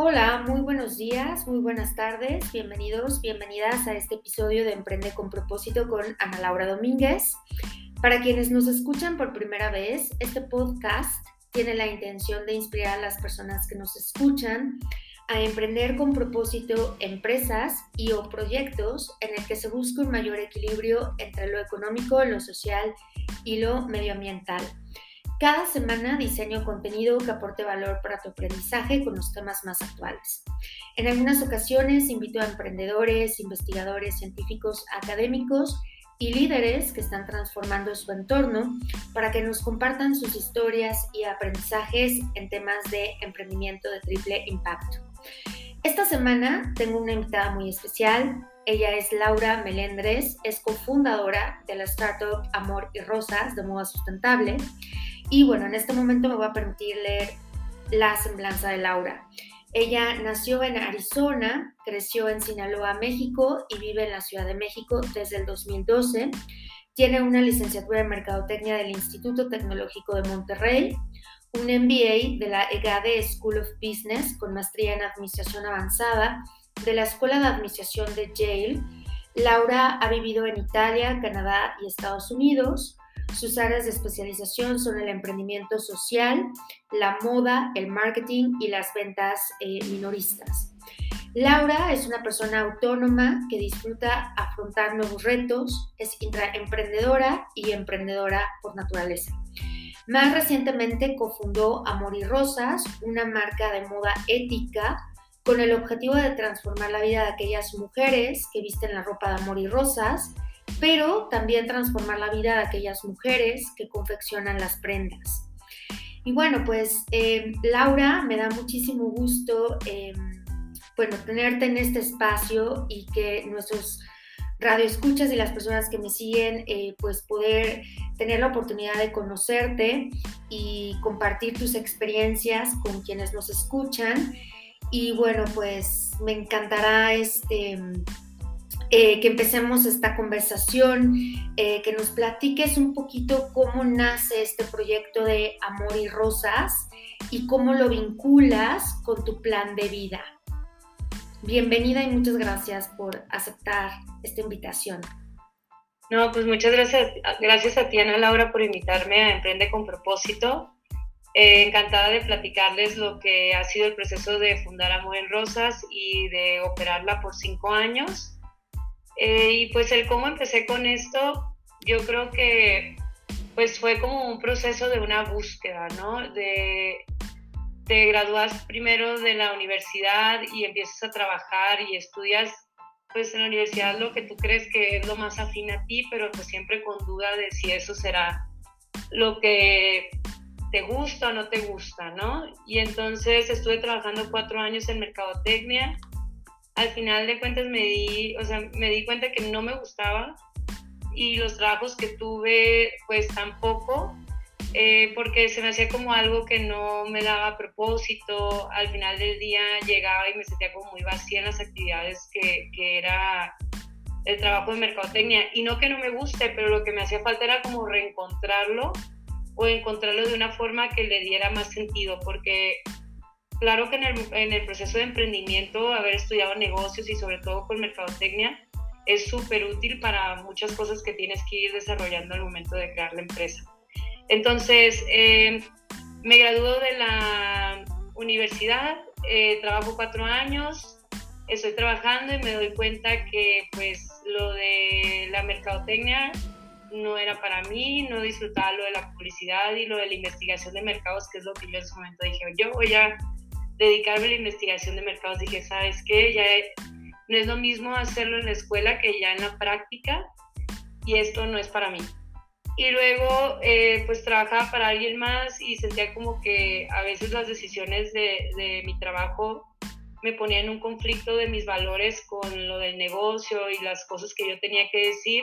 Hola, muy buenos días, muy buenas tardes, bienvenidos, bienvenidas a este episodio de Emprende con propósito con Ana Laura Domínguez. Para quienes nos escuchan por primera vez, este podcast tiene la intención de inspirar a las personas que nos escuchan a emprender con propósito empresas y o proyectos en el que se busque un mayor equilibrio entre lo económico, lo social y lo medioambiental. Cada semana diseño contenido que aporte valor para tu aprendizaje con los temas más actuales. En algunas ocasiones invito a emprendedores, investigadores, científicos, académicos y líderes que están transformando su entorno para que nos compartan sus historias y aprendizajes en temas de emprendimiento de triple impacto. Esta semana tengo una invitada muy especial. Ella es Laura Melendres, es cofundadora de la startup Amor y Rosas de moda sustentable. Y bueno, en este momento me voy a permitir leer la semblanza de Laura. Ella nació en Arizona, creció en Sinaloa, México y vive en la Ciudad de México desde el 2012. Tiene una licenciatura en Mercadotecnia del Instituto Tecnológico de Monterrey, un MBA de la EGADE School of Business con maestría en Administración Avanzada de la Escuela de Administración de Yale. Laura ha vivido en Italia, Canadá y Estados Unidos. Sus áreas de especialización son el emprendimiento social, la moda, el marketing y las ventas eh, minoristas. Laura es una persona autónoma que disfruta afrontar nuevos retos, es emprendedora y emprendedora por naturaleza. Más recientemente cofundó Amor y Rosas, una marca de moda ética con el objetivo de transformar la vida de aquellas mujeres que visten la ropa de amor y rosas, pero también transformar la vida de aquellas mujeres que confeccionan las prendas. Y bueno, pues eh, Laura, me da muchísimo gusto eh, bueno, tenerte en este espacio y que nuestros radioescuchas y las personas que me siguen, eh, pues poder tener la oportunidad de conocerte y compartir tus experiencias con quienes nos escuchan. Y bueno, pues me encantará este, eh, que empecemos esta conversación, eh, que nos platiques un poquito cómo nace este proyecto de Amor y Rosas y cómo lo vinculas con tu plan de vida. Bienvenida y muchas gracias por aceptar esta invitación. No, pues muchas gracias, gracias a ti Ana Laura por invitarme a Emprende con propósito. Eh, encantada de platicarles lo que ha sido el proceso de fundar Amor en Rosas y de operarla por cinco años. Eh, y pues el cómo empecé con esto, yo creo que pues fue como un proceso de una búsqueda, ¿no? De te gradúas primero de la universidad y empiezas a trabajar y estudias pues en la universidad lo que tú crees que es lo más afín a ti, pero pues siempre con duda de si eso será lo que te gusta o no te gusta, ¿no? Y entonces estuve trabajando cuatro años en mercadotecnia. Al final de cuentas me di, o sea, me di cuenta que no me gustaba y los trabajos que tuve pues tampoco eh, porque se me hacía como algo que no me daba propósito. Al final del día llegaba y me sentía como muy vacía en las actividades que, que era el trabajo de mercadotecnia. Y no que no me guste, pero lo que me hacía falta era como reencontrarlo o encontrarlo de una forma que le diera más sentido, porque claro que en el, en el proceso de emprendimiento, haber estudiado negocios y sobre todo con mercadotecnia, es súper útil para muchas cosas que tienes que ir desarrollando al momento de crear la empresa. Entonces, eh, me graduó de la universidad, eh, trabajo cuatro años, estoy trabajando y me doy cuenta que pues lo de la mercadotecnia no era para mí, no disfrutaba lo de la publicidad y lo de la investigación de mercados, que es lo que yo en ese momento dije, yo voy a dedicarme a la investigación de mercados. Dije, ¿sabes qué? Ya no es lo mismo hacerlo en la escuela que ya en la práctica y esto no es para mí y luego eh, pues trabajaba para alguien más y sentía como que a veces las decisiones de, de, mi trabajo me ponían en un conflicto de mis valores con lo del negocio y las cosas que yo tenía que decir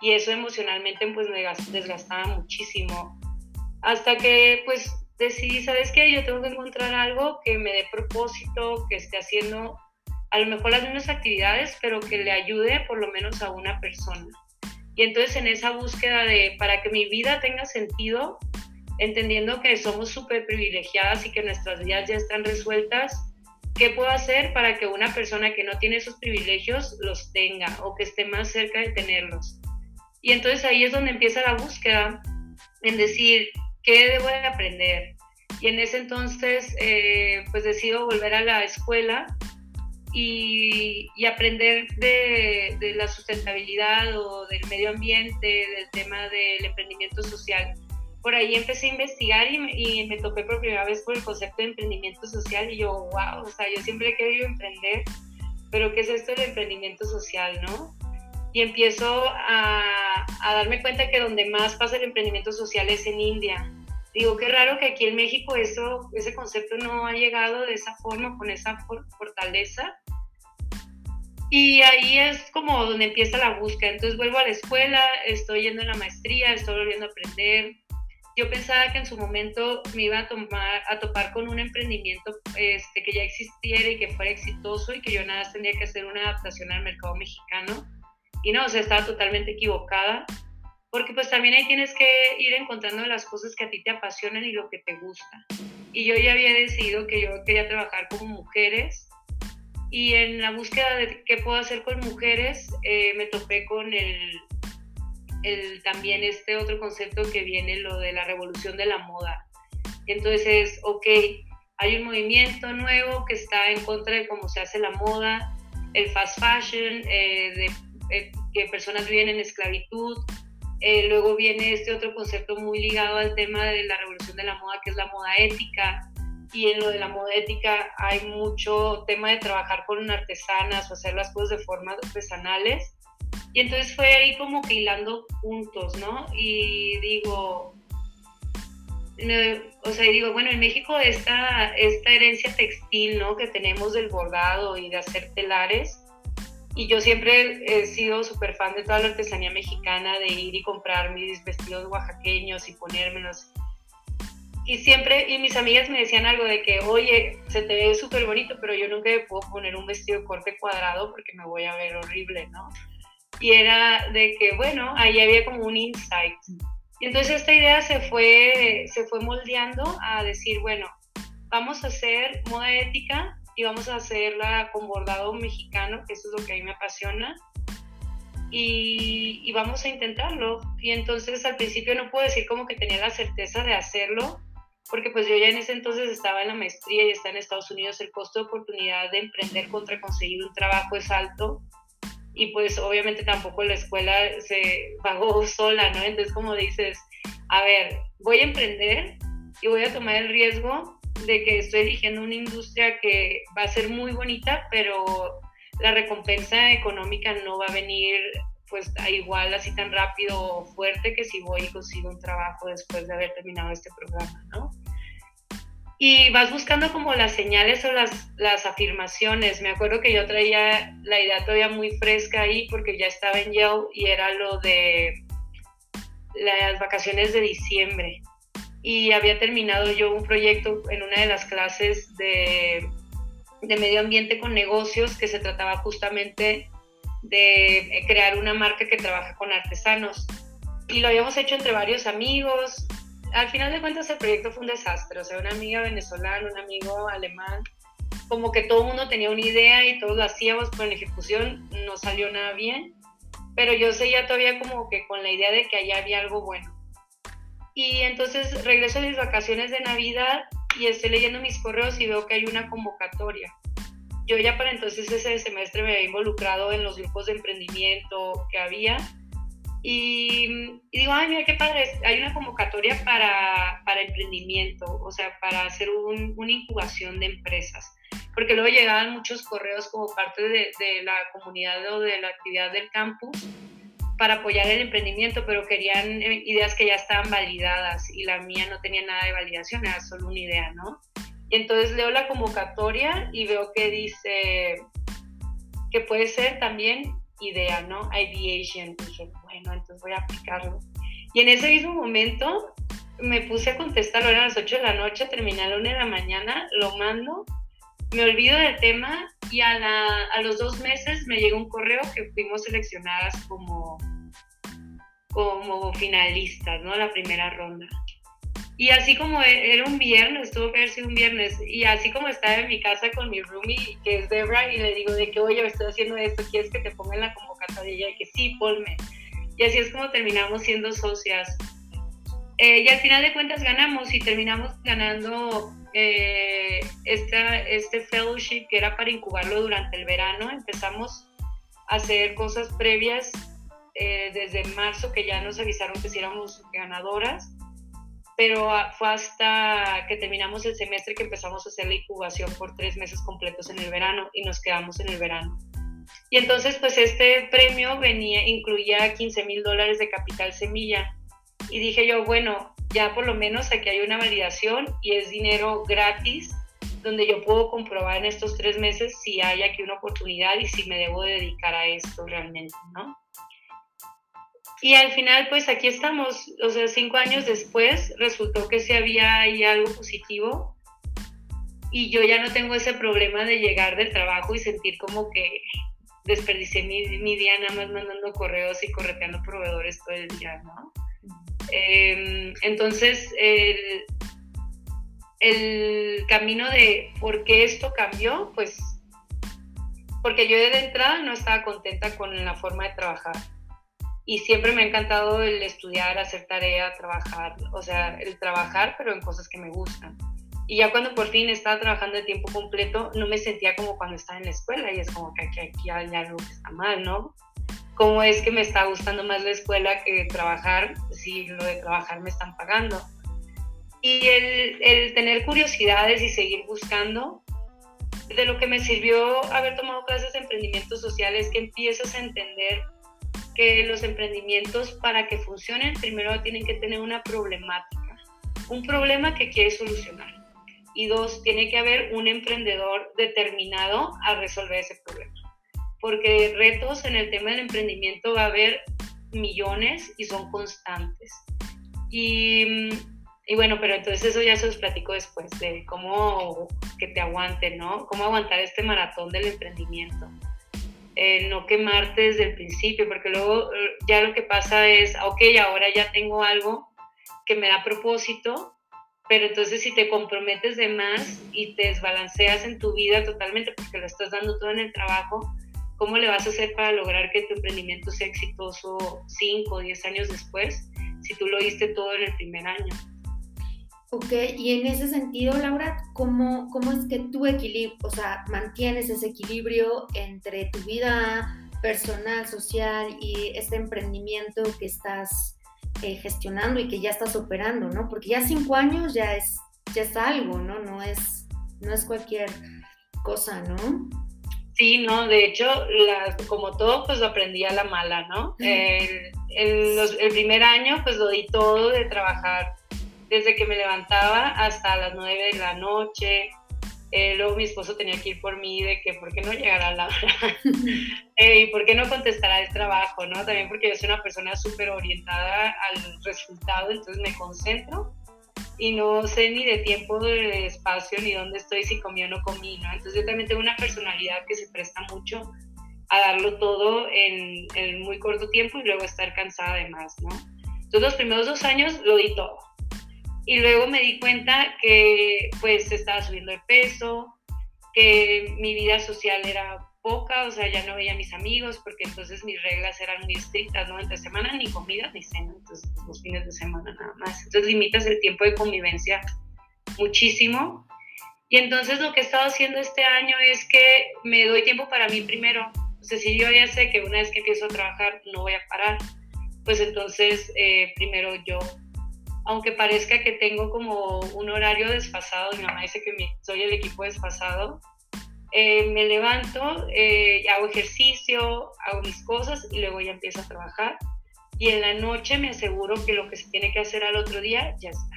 y eso emocionalmente pues me desgastaba muchísimo hasta que pues decidí, ¿sabes qué? Yo tengo que encontrar algo que me dé propósito, que esté haciendo a lo mejor las mismas actividades, pero que le ayude por lo menos a una persona. Y entonces en esa búsqueda de, para que mi vida tenga sentido, entendiendo que somos súper privilegiadas y que nuestras vidas ya están resueltas, ¿qué puedo hacer para que una persona que no tiene esos privilegios los tenga o que esté más cerca de tenerlos? Y entonces ahí es donde empieza la búsqueda en decir, ¿qué debo de aprender? Y en ese entonces, eh, pues decido volver a la escuela y, aprender de, de, la sustentabilidad o del medio ambiente, del tema del emprendimiento social. Por ahí empecé a investigar y y me topé por primera vez por el concepto de emprendimiento social y yo, wow, o sea, yo siempre he querido emprender, pero ¿qué es esto del emprendimiento social, no? Y empiezo a, a darme cuenta que donde más pasa el emprendimiento social es en India digo, qué raro que aquí en México eso, ese concepto no ha llegado de esa forma, con esa fortaleza. Y ahí es como donde empieza la búsqueda. Entonces vuelvo a la escuela, estoy yendo a la maestría, estoy volviendo a aprender. Yo pensaba que en su momento me iba a, tomar, a topar con un emprendimiento este, que ya existiera y que fuera exitoso y que yo nada más tendría que hacer una adaptación al mercado mexicano. Y no, o sea, estaba totalmente equivocada porque pues también ahí tienes que ir encontrando las cosas que a ti te apasionan y lo que te gusta. Y yo ya había decidido que yo quería trabajar con mujeres y en la búsqueda de qué puedo hacer con mujeres eh, me topé con el, el, también este otro concepto que viene, lo de la revolución de la moda. Entonces, ok, hay un movimiento nuevo que está en contra de cómo se hace la moda, el fast fashion, eh, de, eh, que personas viven en esclavitud, eh, luego viene este otro concepto muy ligado al tema de la revolución de la moda, que es la moda ética. Y en lo de la moda ética hay mucho tema de trabajar con artesanas o hacer las cosas de formas artesanales. Y entonces fue ahí como que hilando puntos, ¿no? Y digo, o sea, digo, bueno, en México esta, esta herencia textil, ¿no? Que tenemos del bordado y de hacer telares, y yo siempre he sido súper fan de toda la artesanía mexicana, de ir y comprar mis vestidos oaxaqueños y ponérmelos. Y siempre, y mis amigas me decían algo de que, oye, se te ve súper bonito, pero yo nunca me puedo poner un vestido corte cuadrado porque me voy a ver horrible, ¿no? Y era de que, bueno, ahí había como un insight. Y entonces esta idea se fue, se fue moldeando a decir, bueno, vamos a hacer moda ética y vamos a hacerla con bordado mexicano, que eso es lo que a mí me apasiona. Y, vamos a intentarlo. Y entonces al principio no puedo decir como que tenía la certeza de hacerlo, porque pues yo ya en ese entonces estaba en la maestría y está en Estados Unidos, el costo de oportunidad de emprender contra conseguir un trabajo es alto. Y pues obviamente tampoco la escuela se pagó sola, ¿no? Entonces como dices, a ver, voy a emprender y voy a tomar el riesgo de que estoy eligiendo una industria que va a ser muy bonita, pero la recompensa económica no va a venir pues igual así tan rápido o fuerte que si voy y consigo un trabajo después de haber terminado este programa, ¿no? Y vas buscando como las señales o las, las afirmaciones. Me acuerdo que yo traía la idea todavía muy fresca ahí porque ya estaba en Yale y era lo de las vacaciones de diciembre y había terminado yo un proyecto en una de las clases de, medio ambiente con negocios que se trataba justamente de crear una marca que trabaja con artesanos. Y lo habíamos hecho entre varios amigos. Al final de cuentas el proyecto fue un desastre. O sea, una amiga venezolana, un amigo alemán, como que todo el mundo tenía una idea y todos lo hacíamos, pero en ejecución no salió nada bien. Pero yo seguía todavía como que con la idea de que allá había algo bueno. Y entonces regreso a mis vacaciones de Navidad y estoy leyendo mis correos y veo que hay una convocatoria. Yo ya para entonces ese semestre me había involucrado en los grupos de emprendimiento que había y, digo, ay, mira qué padre, hay una convocatoria para, para emprendimiento, o sea, para hacer un, una incubación de empresas. Porque luego llegaban muchos correos como parte de, de la comunidad o de la actividad del campus para apoyar el emprendimiento, pero querían eh, ideas que ya estaban validadas y la mía no tenía nada de validación, era solo una idea, ¿no? Y entonces leo la convocatoria y veo que dice que puede ser también idea, ¿no? Ideation. Y dije, bueno, entonces voy a aplicarlo. Y en ese mismo momento me puse a contestar, eran las 8 de la noche, terminé a la 1 de la mañana, lo mando, me olvido del tema y a, a los dos meses me llegó un correo que fuimos seleccionadas como como finalistas, ¿no? La primera ronda. Y así como e, era un viernes, tuvo que haber sido un viernes, y así como estaba en mi casa con mi roomie, que es Debra, y le digo de que, oye, estoy haciendo esto, ¿quieres que te ponga en la convocatoria? Y que sí, ponme. Y así es como terminamos siendo socias. Eh, y al final de cuentas ganamos y terminamos ganando eh, este fellowship que era para incubarlo durante el verano. Empezamos a hacer cosas previas eh, desde marzo que ya nos avisaron que si éramos ganadoras pero ah, fue hasta que terminamos el semestre que empezamos a hacer la incubación por tres meses completos en el verano y nos quedamos en el verano. Y entonces, pues este premio venía, incluía 15 mil dólares de capital semilla. Y dije yo, bueno, ya por lo menos aquí hay una validación y es dinero gratis, donde yo puedo comprobar en estos tres meses si hay aquí una oportunidad y si me debo dedicar a esto realmente, ¿no? Y al final, pues aquí estamos, o sea, cinco años después, resultó que sí había ahí algo positivo. Y yo ya no tengo ese problema de llegar del trabajo y sentir como que desperdicié mi, mi día nada más mandando correos y correteando proveedores todo el día, ¿no? Em, entonces, el, el camino de por qué esto cambió, pues porque yo de entrada no estaba contenta con la forma de trabajar y siempre me ha encantado el estudiar, hacer tarea, trabajar, o sea, el trabajar, pero en cosas que me gustan. Y ya cuando por fin estaba trabajando de tiempo completo, no me sentía como cuando estaba en la escuela y es como que aquí, aquí hay algo que está mal, ¿no? ¿Cómo es que me está gustando más la escuela que trabajar si lo de trabajar me están pagando? Y el, el tener curiosidades y seguir buscando, de lo que me sirvió haber tomado clases de emprendimiento social es que empiezas a entender que los emprendimientos para que funcionen primero tienen que tener una problemática, un problema que quiere solucionar. Y dos, tiene que haber un emprendedor determinado a resolver ese problema. Porque retos en el tema del emprendimiento va a haber millones y son constantes. Y, y bueno, pero entonces eso ya se los platico después, de cómo que te aguante, ¿no? Cómo aguantar este maratón del emprendimiento no quemarte desde el principio, porque luego eh, ya lo que pasa es, ok, ahora ya tengo algo que me da propósito, pero entonces si te comprometes de más y te desbalanceas en tu vida totalmente porque lo estás dando todo en el trabajo, ¿cómo le vas a hacer para lograr que tu emprendimiento sea exitoso 5 o 10 años después si tú lo diste todo en el primer año? Ok, y en ese sentido, Laura, ¿cómo, cómo es que tú equilibrio, o sea, mantienes ese equilibrio entre tu vida personal, social y este emprendimiento que estás eh, gestionando y que ya estás operando, ¿no? Porque ya cinco años ya es, ya es algo, ¿no? No es, no es cualquier cosa, ¿no? Sí, no, de hecho, como todo, pues lo aprendí a la mala, ¿no? el, el primer año, pues lo di todo de trabajar desde que me levantaba hasta las 9 de la noche. Eh, luego mi esposo tenía que ir por mí de que por qué no llegara a la hora eh, y por qué no contestará el trabajo, ¿no? También porque yo soy una persona súper orientada al resultado, entonces me concentro y no sé ni de tiempo, de espacio, ni dónde estoy, si comí o no comí, ¿no? Entonces yo también tengo una personalidad que se presta mucho a darlo todo en, en muy corto tiempo y luego estar cansada además, ¿no? Entonces los primeros dos años lo di todo y luego me di cuenta que pues estaba subiendo de peso, que mi vida social era poca, o sea, ya no veía a mis amigos porque entonces mis reglas eran muy estrictas, ¿no? Entre semana ni comida ni cena, entonces los fines de semana nada más. Entonces limitas el tiempo de convivencia muchísimo. Y entonces lo que he estado haciendo este año es que me doy tiempo para mí primero. O sea, si yo ya sé que una vez que empiezo a trabajar no voy a parar, pues entonces eh, primero yo aunque parezca que tengo como un horario desfasado, mi mamá dice que soy el equipo desfasado, eh, me levanto, eh, hago ejercicio, hago mis cosas y luego ya empiezo a trabajar. Y en la noche me aseguro que lo que se tiene que hacer al otro día ya está.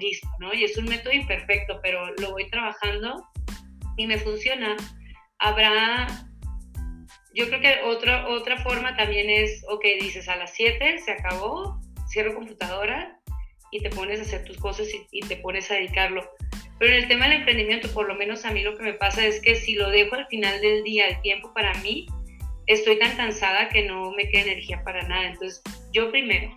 Listo, ¿no? Y es un método imperfecto, pero lo voy trabajando y me funciona. Habrá, yo creo que otra, otra forma también es, ok, dices a las 7 se acabó, cierro computadora, y te pones a hacer tus cosas y, te pones a dedicarlo. Pero en el tema del emprendimiento, por lo menos a mí lo que me pasa es que si lo dejo al final del día, el tiempo para mí, estoy tan cansada que no me queda energía para nada. Entonces, yo primero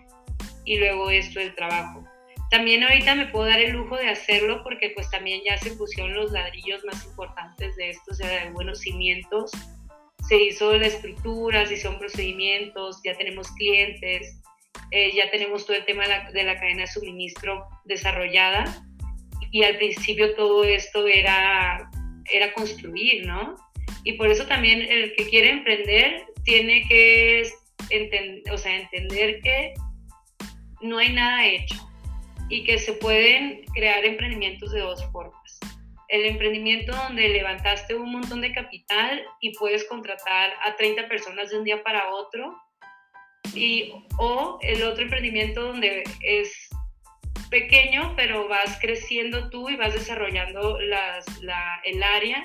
y luego esto del trabajo. También ahorita me puedo dar el lujo de hacerlo porque pues también ya se pusieron los ladrillos más importantes de esto, o sea, de buenos cimientos. Se hizo la estructura, se hicieron procedimientos, ya tenemos clientes, eh, ya tenemos todo el tema de la, de la cadena de suministro desarrollada y al principio todo esto era, era construir, ¿no? Y por eso también el que quiere emprender tiene que entender, o sea, entender que no hay nada hecho y que se pueden crear emprendimientos de dos formas. El emprendimiento donde levantaste un montón de capital y puedes contratar a 30 personas de un día para otro. Y, o el otro emprendimiento donde es pequeño, pero vas creciendo tú y vas desarrollando las, la, el área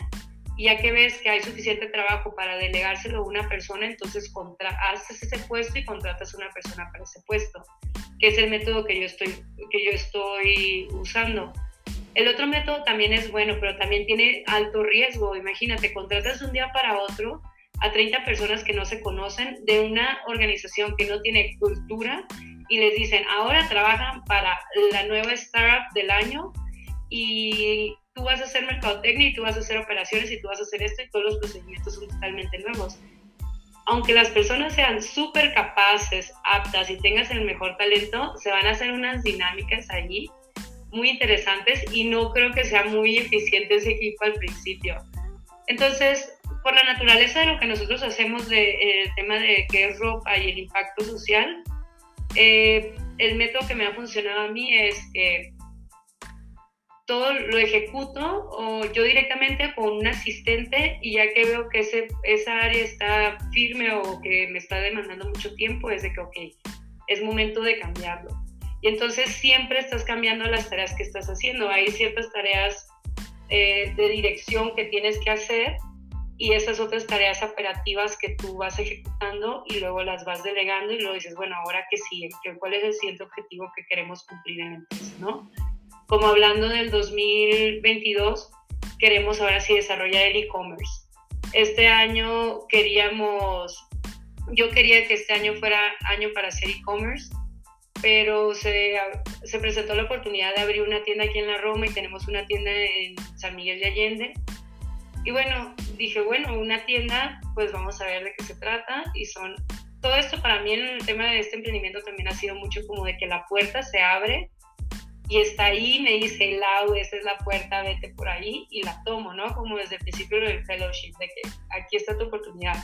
y ya que ves que hay suficiente trabajo para delegárselo a una persona, entonces contra, haces ese puesto y contratas a una persona para ese puesto, que es el método que yo estoy, que yo estoy usando. El otro método también es bueno, pero también tiene alto riesgo. Imagínate, contratas un día para otro a 30 personas que no se conocen de una organización que no tiene cultura y les dicen, ahora trabajan para la nueva startup del año y tú vas a hacer mercadotecnia y tú vas a hacer operaciones y tú vas a hacer esto y todos los procedimientos son totalmente nuevos. Aunque las personas sean súper capaces, aptas y tengas el mejor talento, se van a hacer unas dinámicas allí muy interesantes y no creo que sea muy eficiente ese equipo al principio. Entonces, por la naturaleza de lo que nosotros hacemos de, eh, tema de qué es ropa y el impacto social, eh, el método que me ha funcionado a mí es que todo lo ejecuto o yo directamente con un asistente y ya que veo que ese, esa área está firme o que me está demandando mucho tiempo, es de que, ok, es momento de cambiarlo. Y entonces siempre estás cambiando las tareas que estás haciendo. Hay ciertas tareas eh, de dirección que tienes que hacer y esas otras tareas operativas que tú vas ejecutando y luego las vas delegando y luego dices, bueno, ahora que sí, ¿cuál es el siguiente objetivo que queremos cumplir en la empresa? ¿no? como hablando del 2022, queremos ahora sí desarrollar el e-commerce. Este año queríamos, yo quería que este año fuera año para hacer e-commerce, pero se, se, presentó la oportunidad de abrir una tienda aquí en la Roma y tenemos una tienda en San Miguel de Allende. Y bueno, dije, bueno, una tienda, pues vamos a ver de qué se trata. Y son, todo esto para mí en el tema de este emprendimiento también ha sido mucho como de que la puerta se abre y está ahí, me dice, Lau, esa es la puerta, vete por ahí y la tomo, ¿no? Como desde el principio del fellowship, de que aquí está tu oportunidad.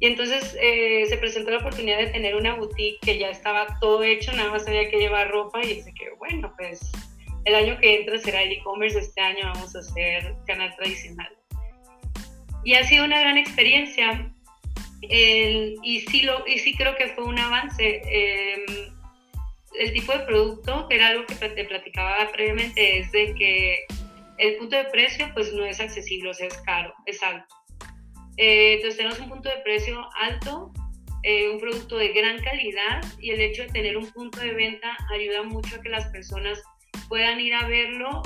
Y entonces eh, se presentó la oportunidad de tener una boutique que ya estaba todo hecho, nada más había que llevar ropa y dice que, bueno, pues el año que entra será el e-commerce, este año vamos a hacer canal tradicional. Y ha sido una gran experiencia y, sí lo, y sí creo que fue un avance. Eh, el tipo de producto, que era algo que te platicaba previamente, es de que el punto de precio pues no es accesible, o sea, es caro, es alto. Eh, entonces tenemos un punto de precio alto, eh, un producto de gran calidad y el hecho de tener un punto de venta ayuda mucho a que las personas puedan ir a verlo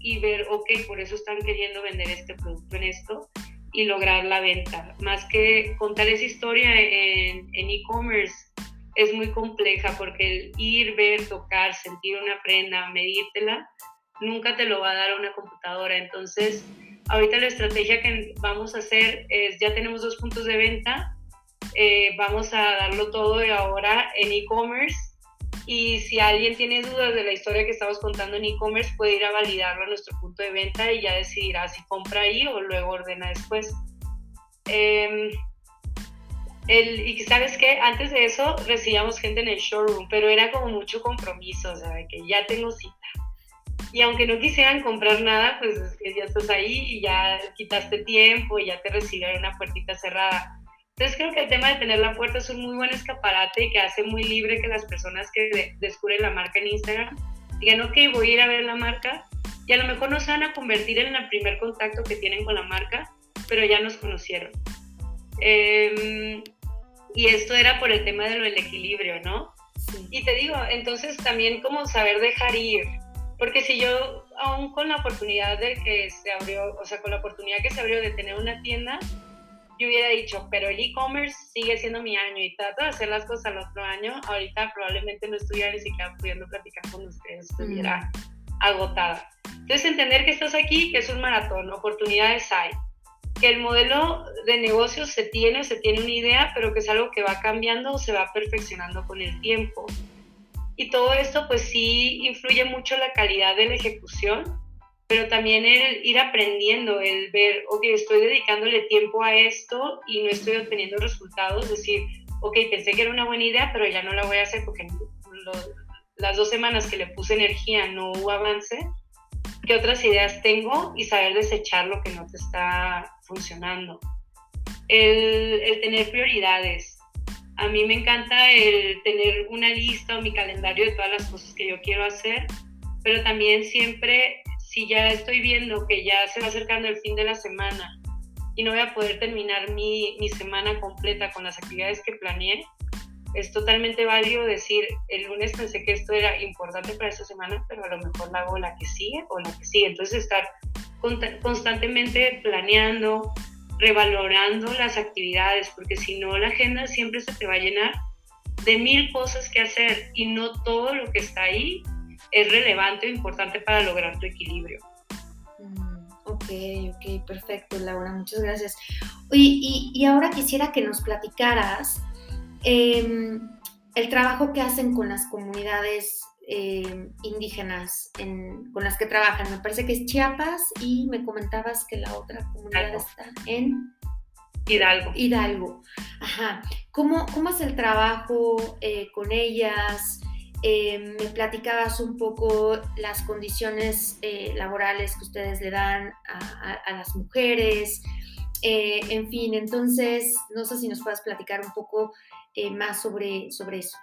y ver, ok, por eso están queriendo vender este producto en esto y lograr la venta. Más que contar esa historia en e-commerce, es muy compleja porque el ir, ver, tocar, sentir una prenda, medírtela, nunca te lo va a dar una computadora. Entonces, ahorita la estrategia que vamos a hacer es, ya tenemos dos puntos de venta, eh, vamos a darlo todo de ahora en e-commerce y si alguien tiene dudas de la historia que estamos contando en e-commerce, puede ir a validarlo a nuestro punto de venta y ya decidirá si compra ahí o luego ordena después. Eh, el, y sabes que antes de eso recibíamos gente en el showroom, pero era como mucho compromiso, o sea, que ya tengo cita. Y aunque no quisieran comprar nada, pues ya estás ahí y ya quitaste tiempo y ya te recibieron una puertita cerrada. Entonces creo que el tema de tener la puerta es un muy buen escaparate y que hace muy libre que las personas que descubren la marca en Instagram digan, ok, voy a ir a ver la marca y a lo mejor no se van a convertir en el primer contacto que tienen con la marca, pero ya nos conocieron. Eh, y esto era por el tema de lo del equilibrio, ¿no? Y te digo, entonces también como saber dejar ir, porque si yo aún con la oportunidad de que se abrió, o sea, con la oportunidad que se abrió de tener una tienda, yo hubiera dicho, pero el e-commerce sigue siendo mi año y trato de hacer las cosas al otro año, ahorita probablemente no estuviera ni siquiera pudiendo platicar con ustedes, estuviera mm. agotada. Entonces, entender que estás aquí, que es un maratón, oportunidades hay, que el modelo de negocio se tiene, se tiene una idea, pero que es algo que va cambiando o se va perfeccionando con el tiempo. Y todo esto, pues sí, influye mucho la calidad de la ejecución, pero también el ir aprendiendo, el ver, ok, estoy dedicándole tiempo a esto y no estoy obteniendo resultados, decir, ok, pensé que era una buena idea, pero ya no la voy a hacer porque las dos semanas que le puse energía no hubo avance, ¿qué otras ideas tengo? Y saber desechar lo que no te está funcionando. El, el tener prioridades. A mí me encanta el tener una lista o mi calendario de todas las cosas que yo quiero hacer, pero también siempre si ya estoy viendo que ya se va acercando el fin de la semana y no voy a poder terminar mi, mi semana completa con las actividades que planeé, es totalmente válido decir, el lunes pensé que esto era importante para esta semana, pero a lo mejor la hago la que sigue o la que sigue. Entonces estar constantemente planeando, revalorando las actividades, porque si no la agenda siempre se te va a llenar de mil cosas que hacer y no todo lo que está ahí es relevante o importante para lograr tu equilibrio. Mm, ok, ok, perfecto, Laura, muchas gracias. y, y, ahora quisiera que nos platicaras em, el trabajo que hacen con las comunidades em, indígenas con las que trabajan. Me parece que es Chiapas y me comentabas que la otra comunidad está en Hidalgo. Hidalgo. Ajá. ¿Cómo, cómo es el trabajo eh, con ellas? Eh, me platicabas un poco las condiciones eh, laborales que ustedes le dan a, las mujeres, eh, en fin, entonces no sé si nos puedas platicar un poco más sobre, sobre eso.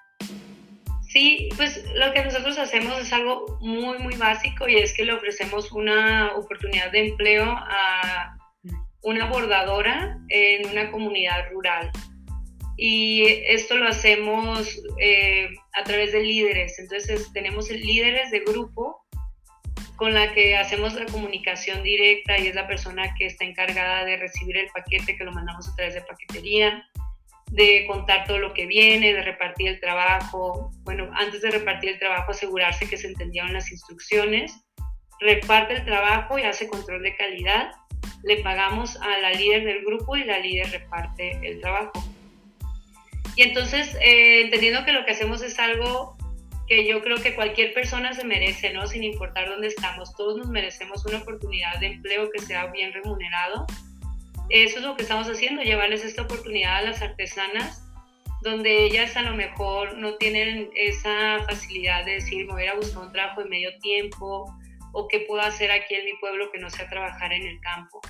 Sí, pues lo que nosotros hacemos es algo muy, muy básico y es que le ofrecemos una oportunidad de empleo a una bordadora en una comunidad rural y esto lo hacemos eh, a través de líderes. Entonces tenemos líderes de grupo con la que hacemos la comunicación directa y es la persona que está encargada de recibir el paquete que lo mandamos a través de paquetería, de contar todo lo que viene, de repartir el trabajo. Bueno, antes de repartir el trabajo asegurarse que se entendieron las instrucciones. Reparte el trabajo y hace control de calidad. Le pagamos a la líder del grupo y la líder reparte el trabajo y entonces, eh, entendiendo que lo que hacemos es algo que yo creo que cualquier persona se merece, ¿no? Sin importar dónde estamos, todos nos merecemos una oportunidad de empleo que sea bien remunerado. Eso es lo que estamos haciendo, llevarles esta oportunidad a las artesanas, donde ellas a lo mejor no tienen esa facilidad de decir, me voy a buscar un trabajo de medio tiempo, o qué puedo hacer aquí en mi pueblo que no sea trabajar en el campo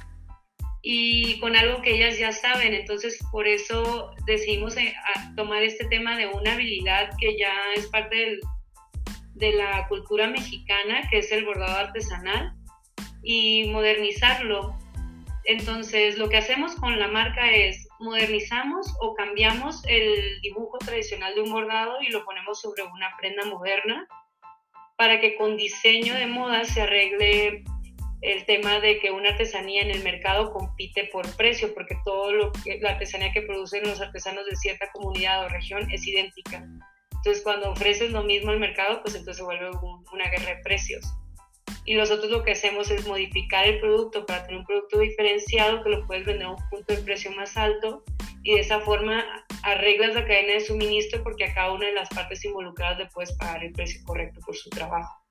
y con algo que ellas ya saben. Entonces, por eso decidimos eh, tomar este tema de una habilidad que ya es parte de la cultura mexicana, que es el bordado artesanal, y modernizarlo. Entonces, lo que hacemos con la marca es modernizamos o cambiamos el dibujo tradicional de un bordado y lo ponemos sobre una prenda moderna para que con diseño de moda se arregle el tema de que una artesanía en el mercado compite por precio, porque todo lo que la artesanía que producen los artesanos de cierta comunidad o región es idéntica. Entonces, cuando ofreces lo mismo al mercado, pues entonces se vuelve una guerra de precios. Y nosotros lo que hacemos es modificar el producto para tener un producto diferenciado que lo puedes vender a un punto de precio más alto y de esa forma arreglas la cadena de suministro porque a cada una de las partes involucradas le puedes pagar el precio correcto por su trabajo.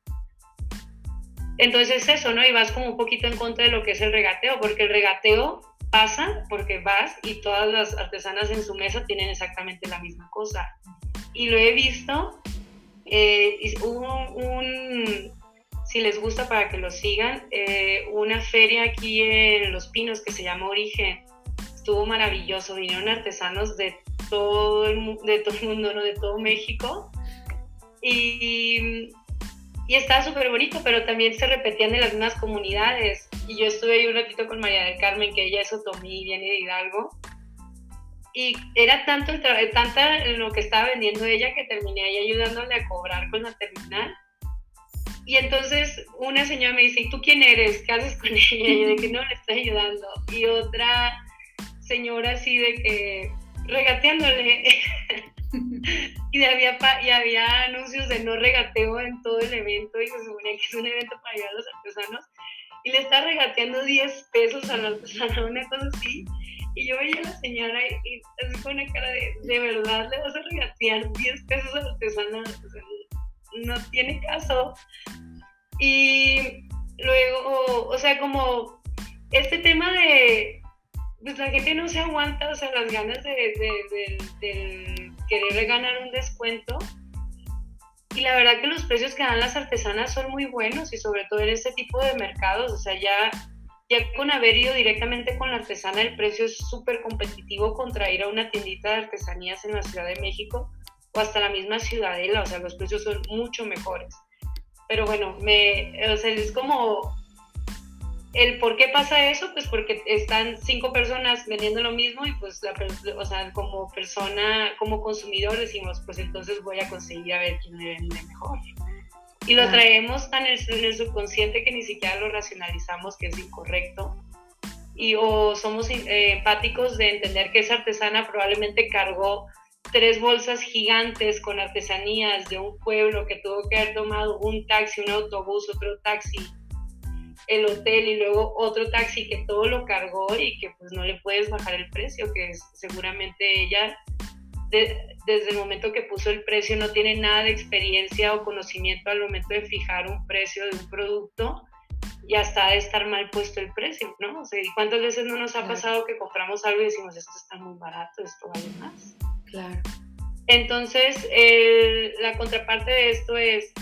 Entonces eso, ¿no? Y vas como un poquito en contra de lo que es el regateo, porque el regateo pasa porque vas y todas las artesanas en su mesa tienen exactamente la misma cosa. Y lo he visto, eh, hubo un, si les gusta para que lo sigan, eh, una feria aquí en Los Pinos que se llama Origen. Estuvo maravilloso, vinieron artesanos de todo el, de todo el mundo, ¿no? de todo México. Y y estaba súper bonito, pero también se repetían en las mismas comunidades. Y yo estuve ahí un ratito con María del Carmen, que ella es otomí, viene de Hidalgo. Y era tanto el tanta lo que estaba vendiendo ella que terminé ahí ayudándole a cobrar con la terminal. Y entonces una señora me dice, ¿y tú quién eres? ¿Qué haces con ella? Y yo de que no, le estoy ayudando. Y otra señora así de que regateándole. y, había, y había anuncios de no regateo en todo el evento y se suponía que es un evento para ayudar a los artesanos. Y le está regateando 10 pesos a la artesana, una cosa así. Y yo veía a la señora y, así con una cara de, de verdad, le vas a regatear 10 pesos a la artesana. no tiene caso. Y luego, o sea, como este tema de, pues la gente no se aguanta, o sea, las ganas de, de, de, querer ganar un descuento. Y la verdad que los precios que dan las artesanas son muy buenos y sobre todo en este tipo de mercados, o sea, ya, ya con haber ido directamente con la artesana el precio es súper competitivo contra ir a una tiendita de artesanías en la Ciudad de México o hasta la misma Ciudadela, o sea, los precios son mucho mejores. Pero bueno, me, o sea, es como el por qué pasa eso, pues porque están cinco personas vendiendo lo mismo y pues, la, o sea, como persona, como consumidor decimos, pues entonces voy a conseguir a ver quién me vende mejor. Y lo traemos tan en el, subconsciente que ni siquiera lo racionalizamos que es incorrecto. Y o somos eh, empáticos de entender que esa artesana probablemente cargó tres bolsas gigantes con artesanías de un pueblo que tuvo que haber tomado un taxi, un autobús, otro taxi, el hotel y luego otro taxi que todo lo cargó y que pues no le puedes bajar el precio, que seguramente ella desde el momento que puso el precio no tiene nada de experiencia o conocimiento al momento de fijar un precio de un producto y hasta de estar mal puesto el precio, ¿no? O sea, ¿y cuántas veces no nos ha pasado que compramos algo y decimos, esto está muy barato, esto vale más? Claro. Entonces, la contraparte de esto es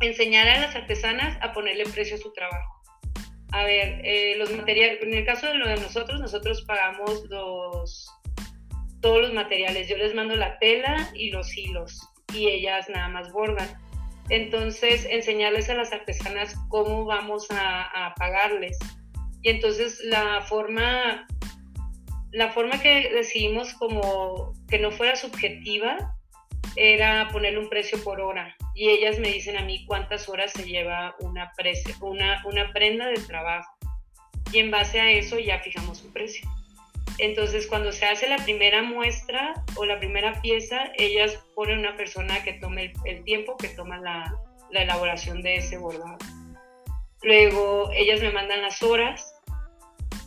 enseñar a las artesanas a ponerle precio a su trabajo. A ver, eh, los materiales, en el caso de lo de nosotros, nosotros pagamos los, todos los materiales. Yo les mando la tela y los hilos y ellas nada más bordan. Entonces, enseñarles a las artesanas cómo vamos a, a pagarles. Y entonces la forma la forma que decidimos como que no fuera subjetiva era ponerle un precio por hora. Y ellas me dicen a mí cuántas horas se lleva una, una, una prenda de trabajo. Y en base a eso ya fijamos un precio. Entonces, cuando se hace la primera muestra o la primera pieza, ellas ponen una persona que tome el, tiempo que toma la, la elaboración de ese bordado. Luego, ellas me mandan las horas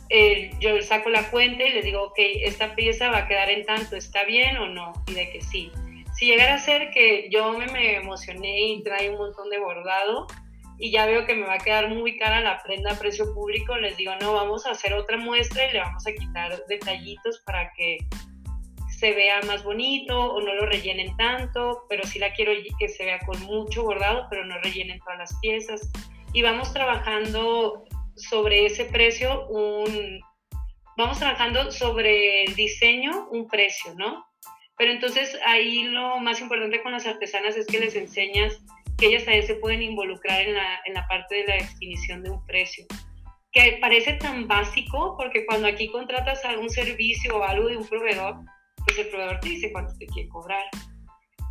eh, yo saco la cuenta y les digo, ok, esta pieza va a quedar en tanto, ¿está bien o no? Y de que sí. Si llegara a ser que yo me, me emocioné y trae un montón de bordado y ya veo que me va a quedar muy cara la prenda a precio público, les digo, no, vamos a hacer otra muestra y le vamos a quitar detallitos para que se vea más bonito o no lo rellenen tanto, pero sí la quiero que se vea con mucho bordado, pero no rellenen todas las piezas. Y vamos trabajando sobre ese precio un, vamos trabajando sobre diseño un precio, ¿no? Pero entonces ahí lo más importante con las artesanas es que les enseñas que ellas también se pueden involucrar en la, en la parte de la definición de un precio. Que parece tan básico porque cuando aquí contratas algún servicio o algo de un proveedor, pues el proveedor te dice cuánto te quiere cobrar.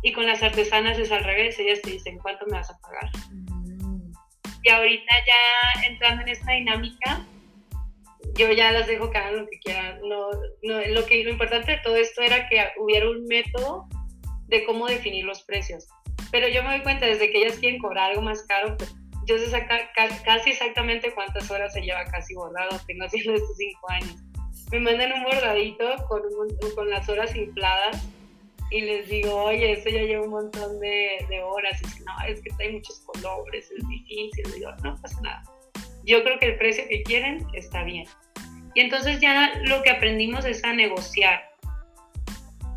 Y con las artesanas es al revés, ellas te dicen cuánto me vas a pagar. Y ahorita ya entrando en esta dinámica, yo ya las dejo que hagan lo que quieran. No, no, lo, que, lo importante de todo esto era que hubiera un método de cómo definir los precios. Pero yo me doy cuenta, desde que ellas quieren cobrar algo más caro, pues yo sé casi exactamente cuántas horas se lleva casi bordado. Tengo haciendo estos cinco años. Me mandan un bordadito con, con las horas infladas y les digo, oye, esto ya lleva un montón de, de horas. Y dicen, no, es que hay muchos colores, es difícil. Y digo, no pasa nada. Yo creo que el precio que quieren está bien. Y entonces ya lo que aprendimos es a negociar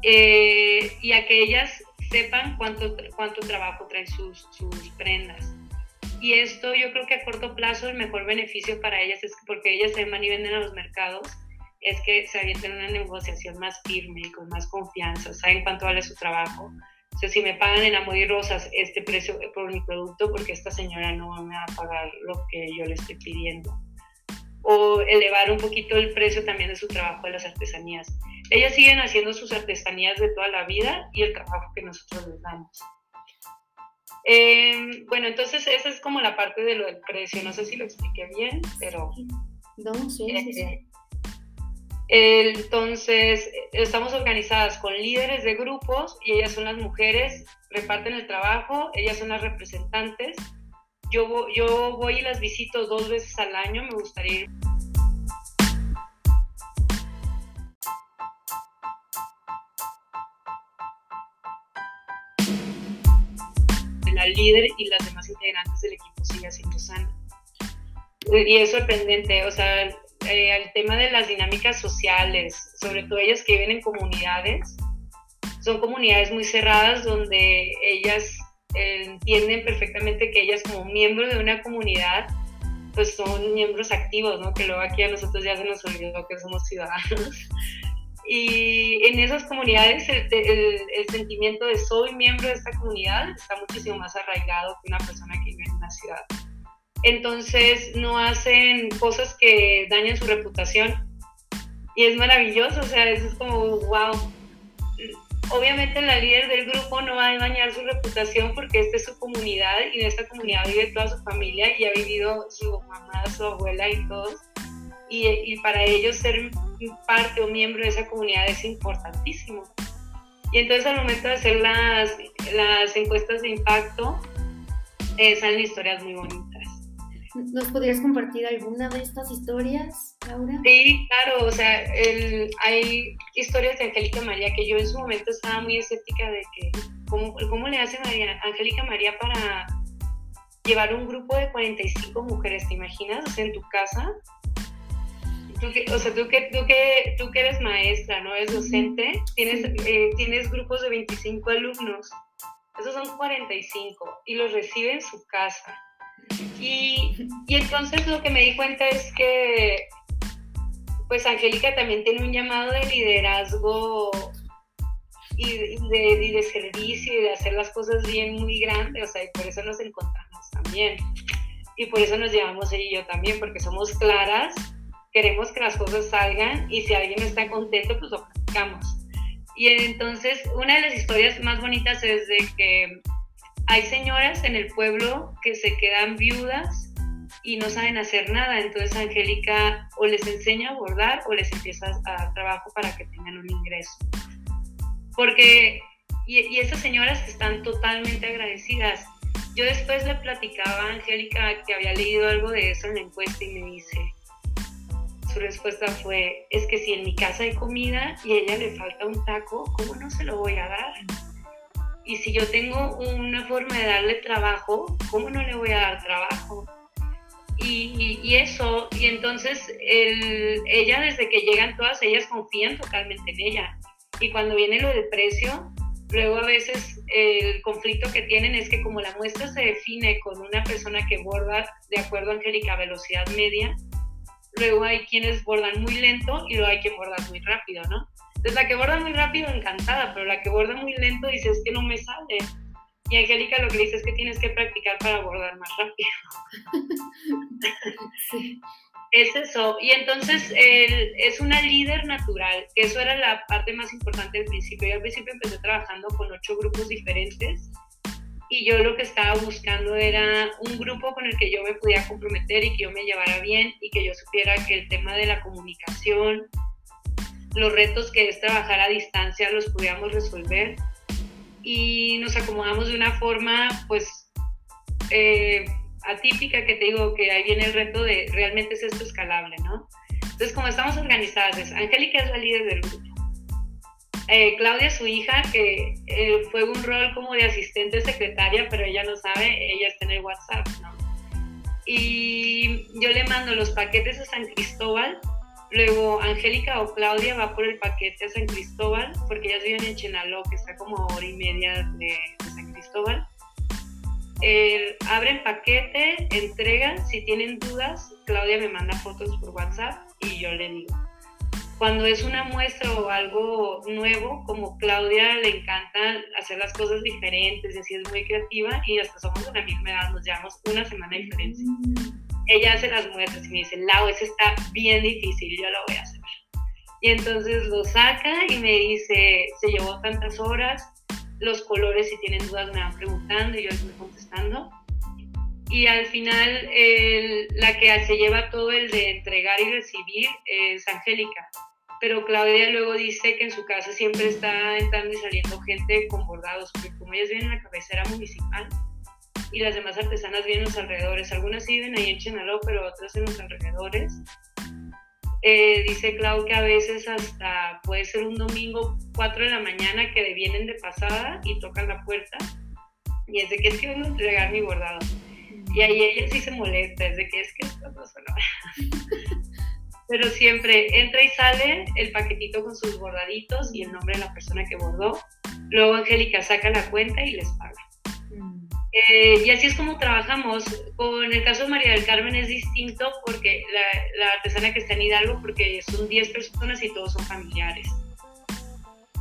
eh, y a que ellas sepan cuánto, cuánto trabajo traen sus, sus prendas. Y esto yo creo que a corto plazo el mejor beneficio para ellas es porque ellas se van y venden a los mercados es que se avienten una negociación más firme y con más confianza, saben cuánto vale su trabajo. O sea, si me pagan en amor y rosas este precio por mi producto, porque esta señora no me va a pagar lo que yo le estoy pidiendo. O elevar un poquito el precio también de su trabajo de las artesanías. Ellas siguen haciendo sus artesanías de toda la vida y el trabajo que nosotros les damos. Em, bueno, entonces esa es como la parte de lo del precio. No sé si lo expliqué bien, pero... No, sí, sí, sí. Eh, Entonces, estamos organizadas con líderes de grupos y ellas son las mujeres, reparten el trabajo, ellas son las representantes. Yo, yo voy y las visito dos veces al año, me gustaría ir. La líder y las demás integrantes del equipo sigue siendo sana. Y es sorprendente, o sea, eh, al tema de las dinámicas sociales, sobre todo ellas que viven en comunidades, son comunidades muy cerradas donde ellas eh, entienden perfectamente que ellas como miembros de una comunidad, pues son miembros activos, ¿no? Que luego aquí a nosotros ya se nos olvidó que somos ciudadanos. Y en esas comunidades el, el, sentimiento de soy miembro de esta comunidad está muchísimo más arraigado que una persona que vive en una ciudad entonces no hacen cosas que dañen su reputación. Y es maravilloso, o sea, eso es como, wow. Obviamente la líder del grupo no va a dañar su reputación porque esta es su comunidad y en esta comunidad vive toda su familia y ha vivido su mamá, su abuela y todos. Y, para ellos ser parte o miembro de esa comunidad es importantísimo. Y entonces al momento de hacer las, las encuestas de impacto, eh, salen historias muy bonitas. ¿Nos podrías compartir alguna de estas historias, Laura? Sí, claro, o sea, hay historias de Angélica María que yo en su momento estaba muy escéptica de que, ¿cómo, cómo le hace María, Angélica María para llevar un grupo de 45 mujeres, ¿te imaginas? O sea, en tu casa. o sea, tú que, tú, que, tú que eres maestra, ¿no? Eres docente, tienes, eh, tienes grupos de 25 alumnos. Esos son 45 y los recibe en su casa y, y entonces lo que me di cuenta es que, pues Angélica también tiene un llamado de liderazgo y de, de, servicio y de hacer las cosas bien muy grande, o sea, y por eso nos encontramos también. Y por eso nos llevamos ella y yo también, porque somos claras, queremos que las cosas salgan y si alguien está contento, pues lo practicamos. Y entonces, una de las historias más bonitas es de que hay señoras en el pueblo que se quedan viudas y no saben hacer nada, entonces Angélica o les enseña a bordar o les empieza a dar trabajo para que tengan un ingreso. Porque, y, esas señoras están totalmente agradecidas. Yo después le platicaba a Angélica que había leído algo de eso en la encuesta y me dice, su respuesta fue, es que si en mi casa hay comida y a ella le falta un taco, ¿cómo no se lo voy a dar? Y si yo tengo una forma de darle trabajo, ¿cómo no le voy a dar trabajo? Y, eso, y entonces el, ella desde que llegan todas ellas confían totalmente en ella. Y cuando viene lo del precio, luego a veces el conflicto que tienen es que como la muestra se define con una persona que borda de acuerdo a Angélica velocidad media, luego hay quienes bordan muy lento y luego hay quien borda muy rápido, ¿no? Entonces la que borda muy rápido, encantada, pero la que borda muy lento dice es que no me sale. Y Angélica lo que dice es que tienes que practicar para bordar más rápido. Es eso. Y entonces es una líder natural, que eso era la parte más importante del principio. Yo al principio empecé trabajando con ocho grupos diferentes y yo lo que estaba buscando era un grupo con el que yo me pudiera comprometer y que yo me llevara bien y que yo supiera que el tema de la comunicación, los retos que es trabajar a distancia los pudiéramos resolver y nos acomodamos de una forma pues eh, atípica que te digo que ahí viene el reto de realmente es esto escalable, ¿no? Entonces como estamos organizadas, Angélica es la líder del grupo. Eh, Claudia, su hija, que eh, fue un rol como de asistente secretaria, pero ella no sabe, ella está en el WhatsApp, ¿no? Y yo le mando los paquetes a San Cristóbal Luego Angélica o Claudia va por el paquete a San Cristóbal, porque ellas viven en Chenaló, que está como a hora y media de, San Cristóbal. abren paquete, entregan, si tienen dudas, Claudia me manda fotos por WhatsApp y yo le digo. Cuando es una muestra o algo nuevo, como Claudia le encanta hacer las cosas diferentes y así es muy creativa y hasta somos de la misma edad, nos llevamos una semana de diferencia ella hace las muestras y me dice, Lau, eso está bien difícil, yo lo voy a hacer. Y entonces lo saca y me dice, se llevó tantas horas, los colores, si tienen dudas, me van preguntando y yo les voy contestando. Y al final, la que se lleva todo el de entregar y recibir es Angélica. pero Claudia luego dice que en su casa siempre está entrando y saliendo gente con bordados, porque como ellas viven en la cabecera municipal y las demás artesanas viven en los alrededores, algunas viven ahí en Chenaló, pero otras en los alrededores. Eh, dice Clau que a veces hasta puede ser un domingo 4 de la mañana que vienen de pasada y tocan la puerta y es de que es que vengo a entregar mi bordado. Y ahí ella sí se molesta, es de que es que esto no Pero siempre entra y sale el paquetito con sus bordaditos y el nombre de la persona que bordó. Luego Angélica saca la cuenta y les paga. Eh, y así es como trabajamos. Con el caso de María del Carmen es distinto porque la, la artesana que está en Hidalgo, porque son 10 personas y todos son familiares.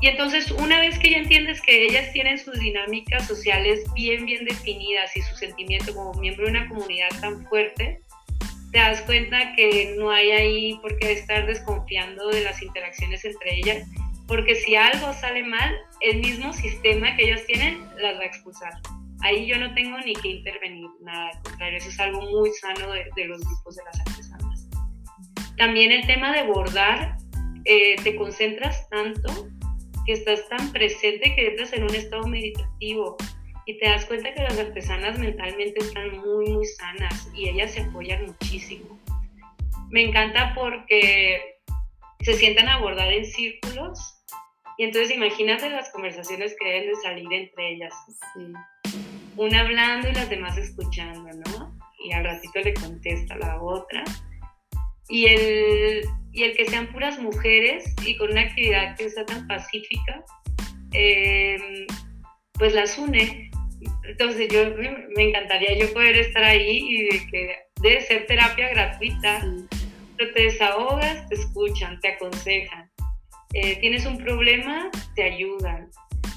Y entonces una vez que ya entiendes que ellas tienen sus dinámicas sociales bien, bien definidas y su sentimiento como miembro de una comunidad tan fuerte, te das cuenta que no hay ahí por qué estar desconfiando de las interacciones entre ellas, porque si algo sale mal, el mismo sistema que ellas tienen las va a expulsar. Ahí yo no tengo ni que intervenir, nada, al contrario, eso es algo muy sano de, los grupos de las artesanas. También el tema de bordar, eh, te concentras tanto que estás tan presente que entras en un estado meditativo y te das cuenta que las artesanas mentalmente están muy, muy sanas y ellas se apoyan muchísimo. Me encanta porque se sientan a abordar en círculos y entonces imagínate las conversaciones que deben de salir entre ellas. Una hablando y las demás escuchando, ¿no? Y al ratito le contesta la otra. Y el, y el que sean puras mujeres y con una actividad que sea tan pacífica, em, pues las une. Entonces yo me encantaría yo poder estar ahí y de que debe ser terapia gratuita. Te desahogas, te escuchan, te aconsejan. Eh, tienes un problema, te ayudan.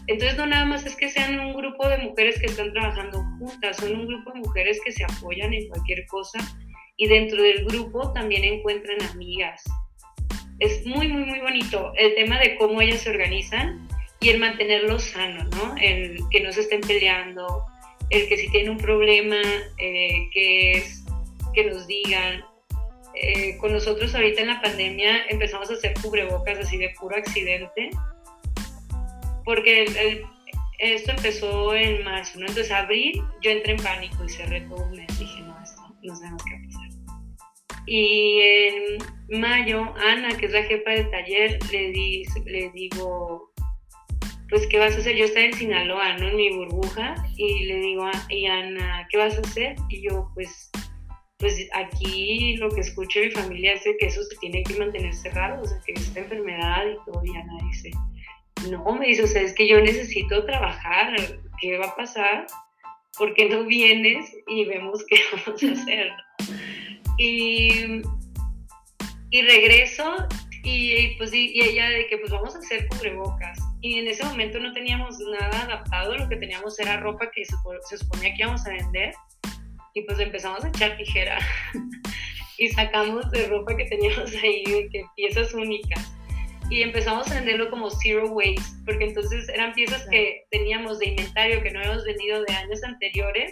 Entonces no nada más es que sean un grupo de mujeres que están trabajando juntas, son un grupo de mujeres que se apoyan en cualquier cosa y dentro del grupo también encuentran amigas, es muy, muy, muy bonito el tema de cómo ellas se organizan y el mantenerlo sano, ¿no? El que no se estén peleando, el que si tienen un problema, eh, que es que nos digan. Eh, con nosotros ahorita en la pandemia empezamos a hacer cubrebocas así de puro accidente, porque esto empezó en marzo, ¿no? Entonces abril yo entré en pánico y cerré todo un mes, dije, no, esto no sabemos qué pasar. Y en mayo, Ana, que es la jefa del taller, le, di, le digo, pues, ¿qué vas a hacer? Yo estaba en Sinaloa, ¿no? En mi burbuja, y le digo, y Ana, ¿qué vas a hacer? Y yo, pues, pues aquí lo que escucho de mi familia es que eso se tiene que mantener cerrado, o sea, que esta enfermedad y todo, y Ana dice, no, me dice, o sea, es que yo necesito trabajar, ¿qué va a pasar? ¿Por qué no vienes y vemos qué vamos a hacer? Y, y regreso y, pues y, ella de que pues vamos a hacer cubrebocas. Y en ese momento no teníamos nada adaptado, lo que teníamos era ropa que se, se suponía que íbamos a vender. Y pues empezamos a echar tijera y sacamos de ropa que teníamos ahí, que piezas únicas. Y empezamos a venderlo como zero waste, porque entonces eran piezas que teníamos de inventario que no habíamos vendido de años anteriores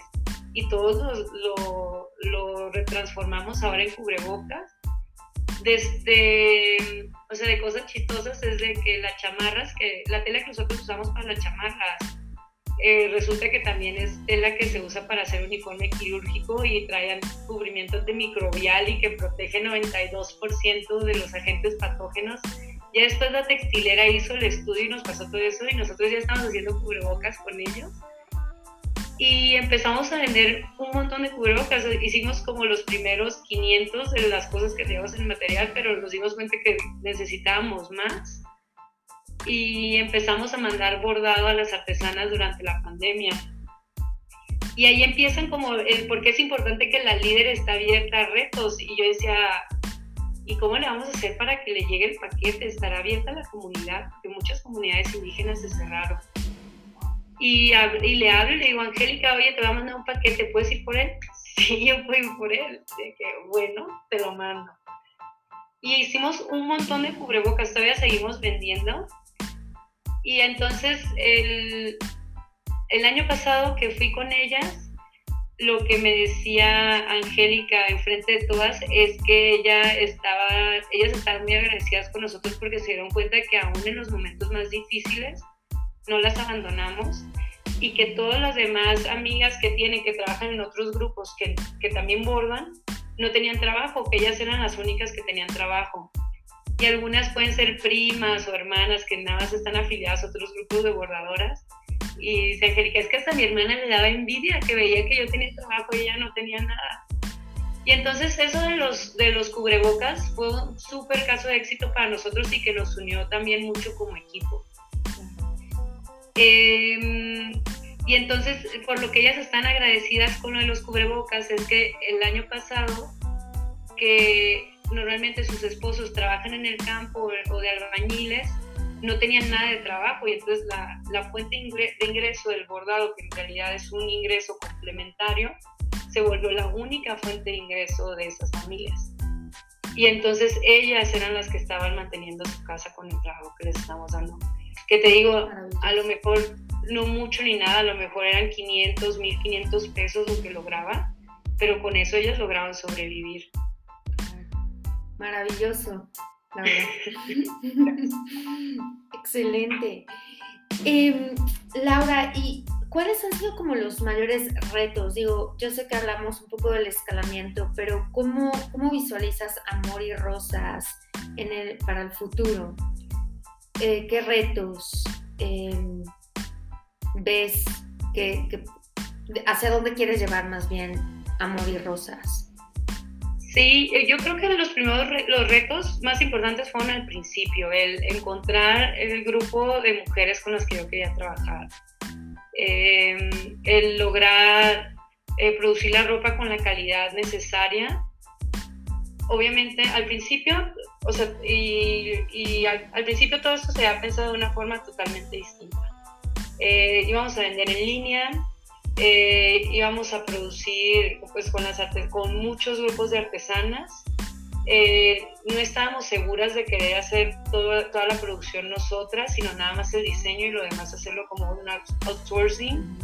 y todos lo, lo, retransformamos ahora en cubrebocas. Desde, o sea, de cosas chistosas es de que las chamarras, que la tela que nosotros usamos para las chamarras, eh, resulta que también es tela que se usa para hacer uniforme quirúrgico y trae cubrimiento antimicrobial y que protege 92% de los agentes patógenos. Ya después la textilera hizo el estudio y nos pasó todo eso y nosotros ya estamos haciendo cubrebocas con ellos y empezamos a vender un montón de cubrebocas. Hicimos como los primeros 500 de las cosas que teníamos en material, pero nos dimos cuenta que necesitábamos más. Y empezamos a mandar bordado a las artesanas durante la pandemia. Y ahí empiezan como el por qué es importante que la líder esté abierta a retos. Y yo decía, ¿y cómo le vamos a hacer para que le llegue el paquete? ¿Estará abierta la comunidad? Porque muchas comunidades indígenas se cerraron y, y, le hablo y le digo, Angélica, oye, te voy a mandar un paquete, ¿puedes ir por él? Sí, yo puedo ir por él. De que, bueno, te lo mando. Y hicimos un montón de cubrebocas, todavía seguimos vendiendo. Y entonces el, el año pasado que fui con ellas, lo que me decía Angélica enfrente de todas es que ella estaba, ellas estaban muy agradecidas con nosotros porque se dieron cuenta que aún en los momentos más difíciles no las abandonamos y que todas las demás amigas que tienen, que trabajan en otros grupos, que, que también bordan, no tenían trabajo, que ellas eran las únicas que tenían trabajo. Y algunas pueden ser primas o hermanas que nada más están afiliadas a otros grupos de bordadoras y Angélica, es que hasta mi hermana le daba envidia, que veía que yo tenía trabajo y ella no tenía nada. Y entonces eso de los, de los cubrebocas fue un súper caso de éxito para nosotros y que nos unió también mucho como equipo. Em, y entonces, por lo que ellas están agradecidas con lo de los cubrebocas, es que el año pasado, que normalmente sus esposos trabajan en el campo o de albañiles, no tenían nada de trabajo y entonces la, la fuente de ingreso del bordado, que en realidad es un ingreso complementario, se volvió la única fuente de ingreso de esas familias. Y entonces ellas eran las que estaban manteniendo su casa con el trabajo que les estamos dando. Que te digo, a lo mejor no mucho ni nada, a lo mejor eran 500, 1500 pesos lo que lograban, pero con eso ellas lograban sobrevivir. Maravilloso. Excelente. Em, Laura, ¿y cuáles han sido como los mayores retos? Digo, yo sé que hablamos un poco del escalamiento, pero ¿cómo, cómo visualizas Amor y Rosas en el, para el futuro? Eh, ¿Qué retos em, ves? que, ¿Hacia dónde quieres llevar más bien Amor y Rosas? Sí, eh, yo creo que los primeros los retos más importantes fueron al principio, el encontrar el grupo de mujeres con las que yo quería trabajar, em, el lograr eh, producir la ropa con la calidad necesaria. Obviamente al principio, o sea, y, al, principio todo esto se ha pensado de una forma totalmente distinta. Eh, íbamos a vender en línea, eh, íbamos a producir pues con, las con muchos grupos de artesanas. Eh, no estábamos seguras de querer hacer toda la producción nosotras, sino nada más el diseño y lo demás hacerlo como un outsourcing.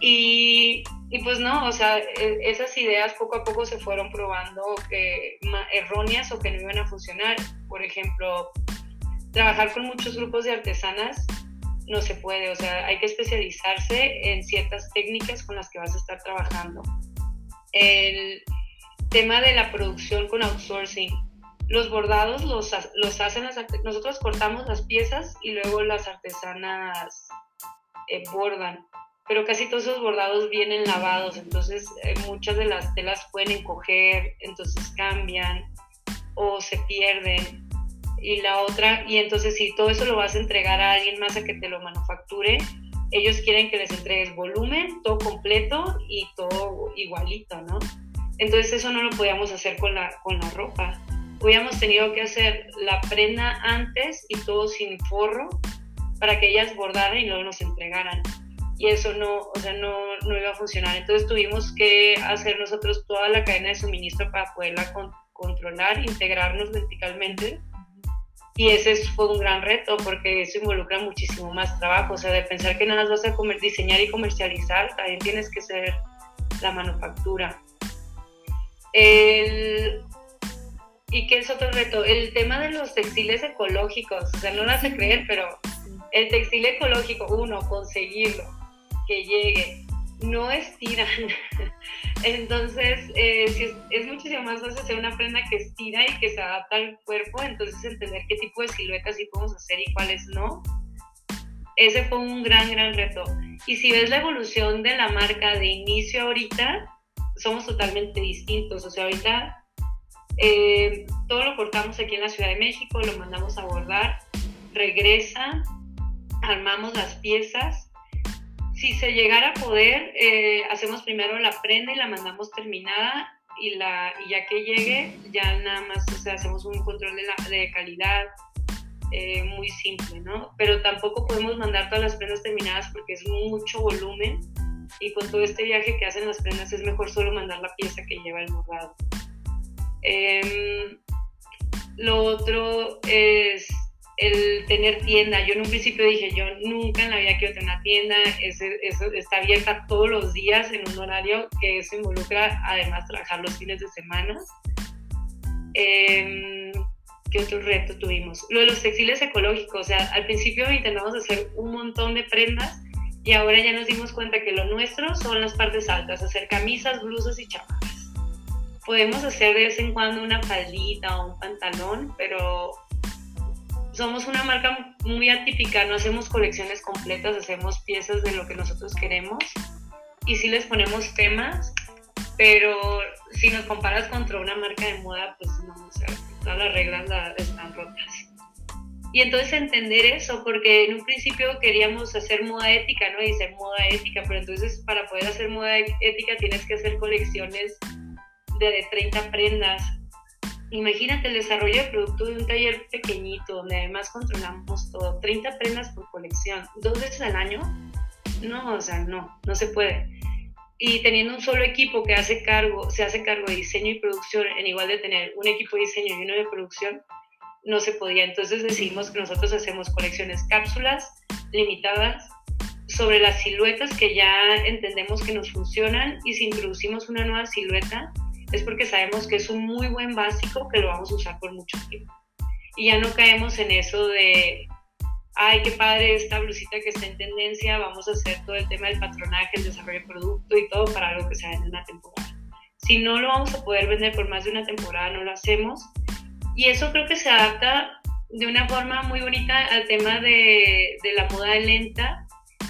Y, y, pues no, o sea, e, esas ideas poco a poco se fueron probando que erróneas o que no iban a funcionar. Por ejemplo, trabajar con muchos grupos de artesanas no se puede, o sea, hay que especializarse en ciertas técnicas con las que vas a estar trabajando. El tema de la producción con outsourcing. Los bordados los, los hacen las nosotros cortamos las piezas y luego las artesanas eh, bordan, pero casi todos esos bordados vienen lavados, entonces eh, muchas de las telas pueden encoger, entonces cambian o se pierden y la otra, y entonces si todo eso lo vas a entregar a alguien más a que te lo manufacture, ellos quieren que les entregues volumen, todo completo y todo igualito, ¿no? Entonces eso no lo podíamos hacer con la, con la ropa. Hubiéramos tenido que hacer la prenda antes y todo sin forro para que ellas bordaran y luego nos entregaran. Y eso no, o sea, no, no iba a funcionar. Entonces tuvimos que hacer nosotros toda la cadena de suministro para poderla controlar, integrarnos verticalmente y ese fue un gran reto porque eso involucra muchísimo más trabajo, o sea, de pensar que nada más vas a comer, diseñar y comercializar, también tienes que ser la manufactura. El, ¿Y qué es otro reto? El tema de los textiles ecológicos, o sea, no lo a creer, pero el textil ecológico, uno, conseguirlo, que llegue, no estiran. Entonces, eh, es, muchísimo más fácil hacer una prenda que estira y que se adapta al cuerpo, entonces entender qué tipo de siluetas sí podemos hacer y cuáles no. Ese fue un gran, gran reto. Y si ves la evolución de la marca de inicio ahorita, somos totalmente distintos. O sea, ahorita eh, todo lo cortamos aquí en la Ciudad de México, lo mandamos a bordar, regresa, armamos las piezas si se llegara a poder, eh, hacemos primero la prenda y la mandamos terminada y, la, y ya que llegue, ya nada más o sea, hacemos un control de, la, de calidad eh, muy simple, ¿no? Pero tampoco podemos mandar todas las prendas terminadas porque es mucho volumen y con todo este viaje que hacen las prendas es mejor solo mandar la pieza que lleva el bordado. Em, lo otro es el tener tienda. Yo en un principio dije, yo nunca en la vida quiero tener una tienda, eso, está abierta todos los días en un horario que eso involucra además trabajar los fines de semana. Eh, ¿Qué otro reto tuvimos? Lo de los textiles ecológicos, o sea, al principio intentamos hacer un montón de prendas y ahora ya nos dimos cuenta que lo nuestro son las partes altas, hacer camisas, blusas y chamarras. Podemos hacer de vez en cuando una faldita o un pantalón, pero somos una marca muy atípica, no hacemos colecciones completas, hacemos piezas de lo que nosotros queremos y sí les ponemos temas, pero si nos comparas contra una marca de moda, pues no, o sea, todas las reglas están rotas. Y entonces entender eso, porque en un principio queríamos hacer moda ética, ¿no? Y ser moda ética, pero entonces para poder hacer moda ética tienes que hacer colecciones de, de 30 prendas Imagínate el desarrollo de producto de un taller pequeñito, donde además controlamos todo, 30 prendas por colección, dos veces al año. No, o sea, no, no se puede. Y teniendo un solo equipo que hace cargo, se hace cargo de diseño y producción, en igual de tener un equipo de diseño y uno de producción, no se podía. Entonces decidimos que nosotros hacemos colecciones cápsulas limitadas sobre las siluetas que ya entendemos que nos funcionan y si introducimos una nueva silueta, es porque sabemos que es un muy buen básico que lo vamos a usar por mucho tiempo. Y ya no caemos en eso de, ay, qué padre esta blusita que está en tendencia, vamos a hacer todo el tema del patronaje, el desarrollo de producto y todo para algo que sea en una temporada. Si no lo vamos a poder vender por más de una temporada, no lo hacemos. Y eso creo que se adapta de una forma muy bonita al tema de, de la moda lenta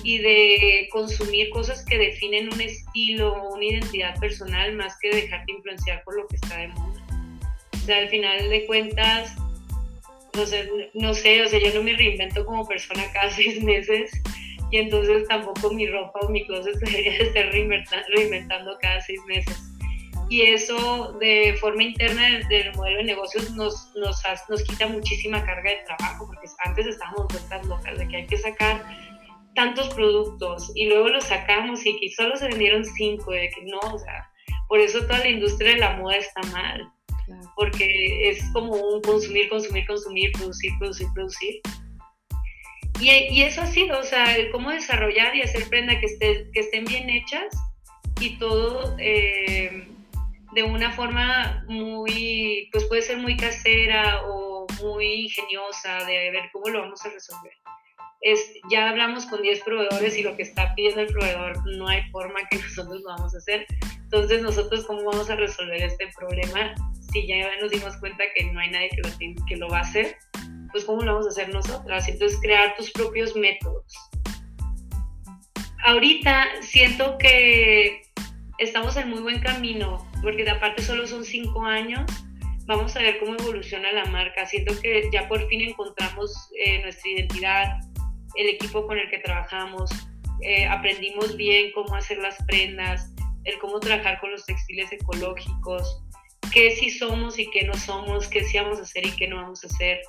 y de consumir cosas que definen un estilo o una identidad personal más que dejarte influenciar por lo que está de moda. O sea, al final de cuentas, no sé, no sé, o sea, yo no me reinvento como persona cada seis meses y entonces tampoco mi ropa o mi closet debería estar reinventando, cada seis meses. Y eso de forma interna del, modelo de negocios nos, nos, nos quita muchísima carga de trabajo, porque antes estábamos vueltas locas de que hay que sacar tantos productos y luego los sacamos y que solo se vendieron cinco, de que no, o sea, por eso toda la industria de la moda está mal, porque es como un consumir, consumir, consumir, producir, producir, producir. Y, y, eso ha sido, o sea, el cómo desarrollar y hacer prenda que, esté, que estén bien hechas y todo eh, de una forma muy, pues puede ser muy casera o muy ingeniosa de ver cómo lo vamos a resolver es, ya hablamos con 10 proveedores y lo que está pidiendo el proveedor no hay forma que nosotros lo vamos a hacer. Entonces, nosotros, ¿cómo vamos a resolver este problema si ya nos dimos cuenta que no hay nadie que lo, que lo va a hacer? Pues, ¿cómo lo vamos a hacer nosotras? Entonces, crear tus propios métodos. Ahorita siento que estamos en muy buen camino, porque aparte solo son 5 años vamos a ver cómo evoluciona la marca. Siento que ya por fin encontramos eh, nuestra identidad, el equipo con el que trabajamos, eh, aprendimos bien cómo hacer las prendas, el cómo trabajar con los textiles ecológicos, qué sí somos y qué no somos, qué sí vamos a hacer y qué no vamos a hacer.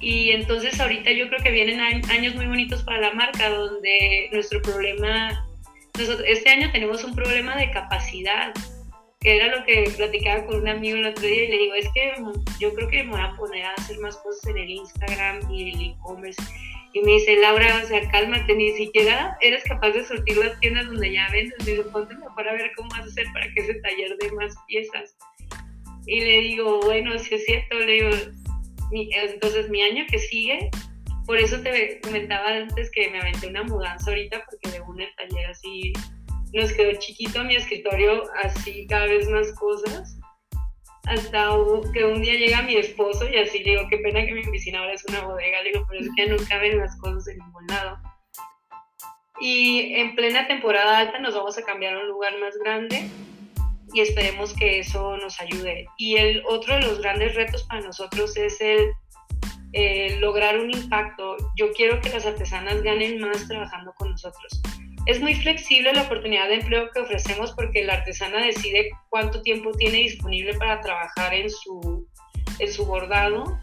Y entonces ahorita yo creo que vienen años muy bonitos para la marca, donde nuestro problema, este año tenemos un problema de capacidad, que era lo que platicaba con un amigo el otro día y le digo, es que yo creo que me voy a poner a hacer más cosas en el Instagram y el e-commerce y me dice, Laura, o sea, cálmate, ni siquiera eres capaz de sortir las tiendas donde ya vendes. Me dice, ponte mejor a ver cómo vas a hacer para que ese taller dé más piezas. Y le digo, bueno, si es cierto, le digo, entonces mi año que sigue, por eso te comentaba antes que me aventé una mudanza ahorita, porque de un el taller así nos quedó chiquito mi escritorio, así cada vez más cosas hasta que un día llega mi esposo y así le digo, qué pena que mi oficina ahora es una bodega, le digo, pero es que ya no caben las cosas en ningún lado. Y en plena temporada alta nos vamos a cambiar a un lugar más grande y esperemos que eso nos ayude. Y el otro de los grandes retos para nosotros es el lograr un impacto. Yo quiero que las artesanas ganen más trabajando con nosotros. Es muy flexible la oportunidad de empleo que ofrecemos porque la artesana decide cuánto tiempo tiene disponible para trabajar en su, en su bordado